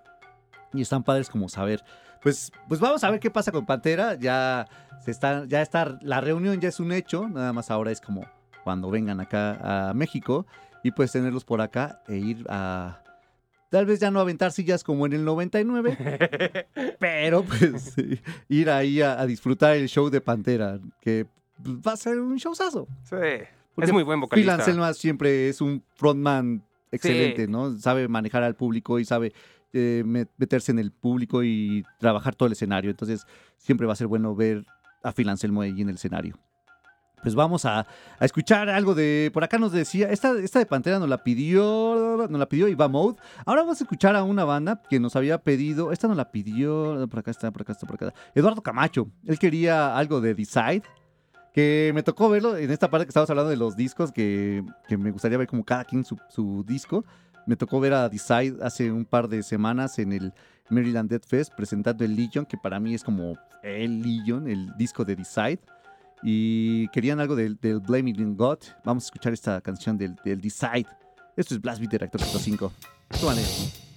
[SPEAKER 3] Y están padres como saber. Pues, pues vamos a ver qué pasa con Pantera. Ya se está, ya está, la reunión ya es un hecho. Nada más ahora es como cuando vengan acá a México. Y pues tenerlos por acá e ir a. Tal vez ya no aventar sillas como en el 99. pero pues ir ahí a, a disfrutar el show de Pantera. Que va a ser un showzazo.
[SPEAKER 12] Sí.
[SPEAKER 3] Porque
[SPEAKER 12] Es muy buen
[SPEAKER 3] Phil
[SPEAKER 12] vocalista.
[SPEAKER 3] Anselmo siempre es un frontman excelente,
[SPEAKER 12] Sí.
[SPEAKER 3] ¿no? Sabe manejar al público y sabe eh, met- meterse en el público y trabajar todo el escenario. Entonces, siempre va a ser bueno ver a Phil Anselmo ahí en el escenario. Pues vamos a, a escuchar algo de. Por acá nos decía. Esta, esta de Pantera nos la pidió. Nos la pidió Iva Mode. Ahora vamos a escuchar a una banda que nos había pedido. Esta nos la pidió. Por acá está, por acá está, por acá. Eduardo Camacho. Él quería algo de Decide. Que me tocó verlo en esta parte que estábamos hablando de los discos. Que, que me gustaría ver como cada quien su, su disco. Me tocó ver a Decide hace un par de semanas en el Maryland Dead Fest presentando el Legion, que para mí es como el Legion, el disco de Decide. Y querían algo del, del Blaming in God. Vamos a escuchar esta canción del, Decide. Esto es Blast Beat de Reactor 105. Súbale.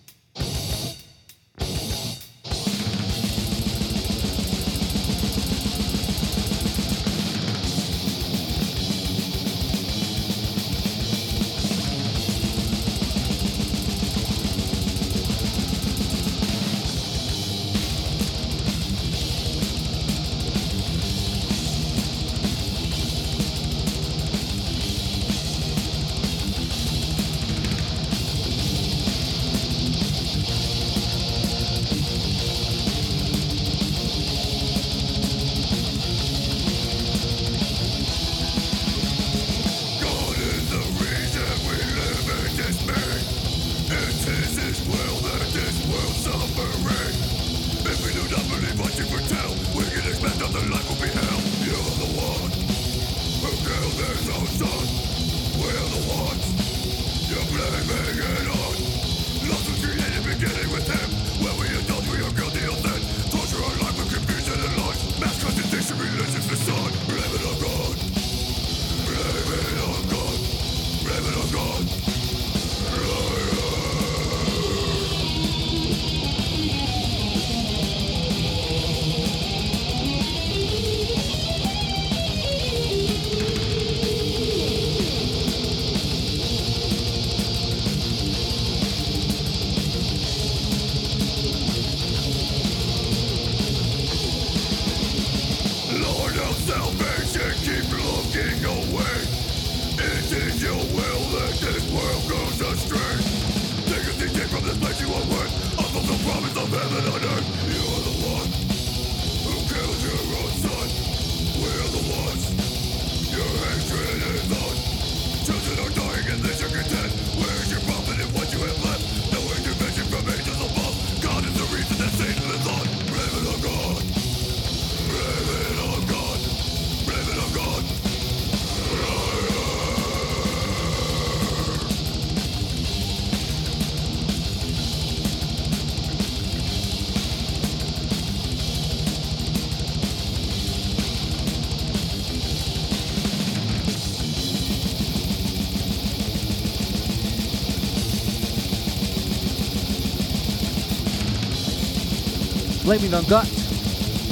[SPEAKER 3] Blaming on God.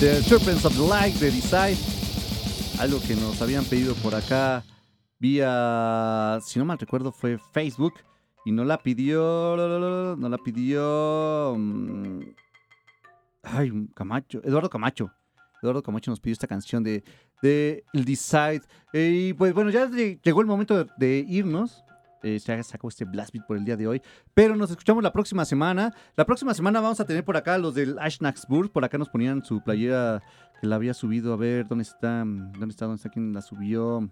[SPEAKER 3] The Serpents of the Light de Decide. Algo que nos habían pedido por acá vía, si no mal recuerdo, fue Facebook. Y no la pidió. No la pidió. mm, Ay, Camacho. Eduardo Camacho. Eduardo Camacho nos pidió esta canción de, de Decide. Y pues bueno, ya lle- llegó el momento de irnos. Eh, sacó este Blast Beat por el día de hoy. Pero nos escuchamos la próxima semana. La próxima semana vamos a tener por acá los del Ashnaxburg. Por acá nos ponían su playera que la había subido. A ver, ¿dónde está? ¿Dónde está? ¿Dónde está? ¿Quién la subió?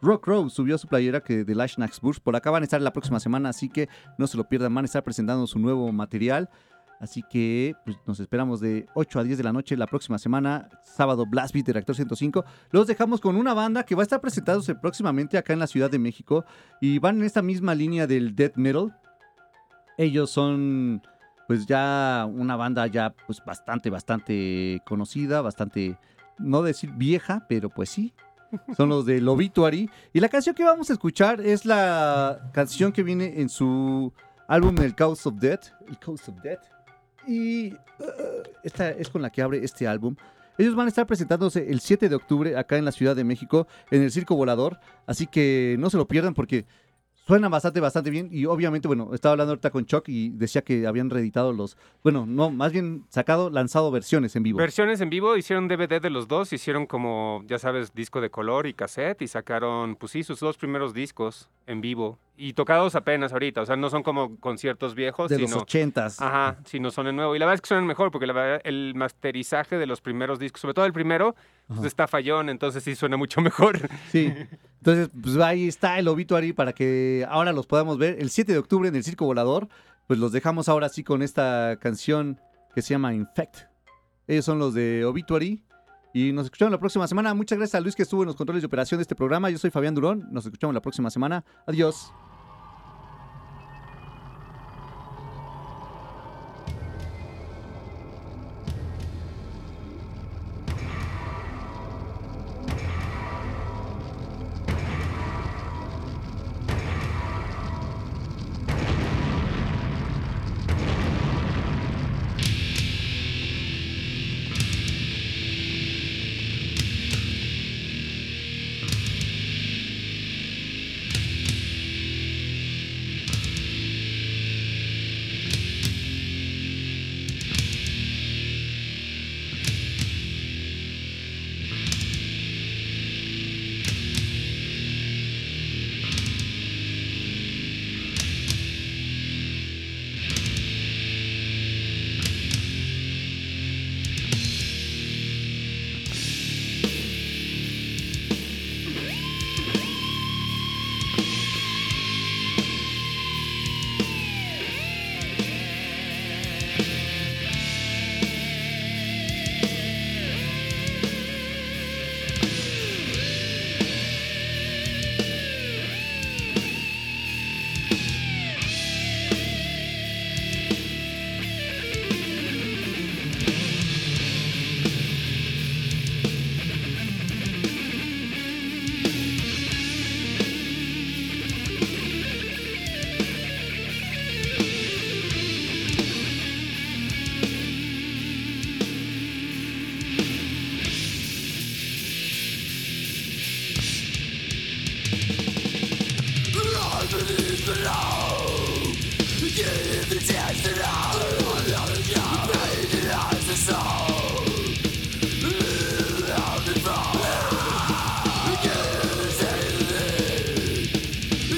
[SPEAKER 3] Rock Row subió su playera que del Ashnaxburg. Por acá van a estar la próxima semana, así que no se lo pierdan. Van a estar presentando su nuevo material. Así que pues, nos esperamos de 8 a 10 de la noche la próxima semana, sábado Blast Beat de Reactor 105. Los dejamos con una banda que va a estar presentándose próximamente acá en la Ciudad de México y van en esta misma línea del death metal. Ellos son pues ya una banda ya pues bastante, bastante conocida, bastante, no decir vieja, pero pues sí. Son los del Obituary. Y la canción que vamos a escuchar es la canción que viene en su álbum El Cause of Death. El Cause of Death. Y uh, esta es con la que abre este álbum. Ellos van a estar presentándose el 7 de octubre acá en la Ciudad de México, en el Circo Volador. Así que no se lo pierdan porque Suena bastante, bastante bien. Y obviamente, bueno, estaba hablando ahorita con Chuck y decía que habían reeditado los. Bueno, no, más bien sacado, lanzado versiones en vivo.
[SPEAKER 12] Versiones en vivo, hicieron DVD de los dos, hicieron como, ya sabes, disco de color y cassette y sacaron, pues sí, sus dos primeros discos en vivo y tocados apenas ahorita, o sea, no son como conciertos viejos,
[SPEAKER 3] de los
[SPEAKER 12] sino...
[SPEAKER 3] ochentas.
[SPEAKER 12] Ajá, sino son en nuevo. Y la verdad es que suenan mejor porque la verdad, el masterizaje de los primeros discos, sobre todo el primero, pues está fallón, entonces sí suena mucho mejor.
[SPEAKER 3] Sí. Entonces, pues ahí está el obituary para que ahora los podamos ver. El 7 de octubre en el Circo Volador, pues los dejamos ahora sí con esta canción que se llama Infect. Ellos son los de Obituary. Y nos escuchamos la próxima semana. Muchas gracias a Luis que estuvo en los controles de operación de este programa. Yo soy Fabián Durón. Nos escuchamos la próxima semana. Adiós.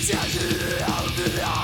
[SPEAKER 7] Sicherheit.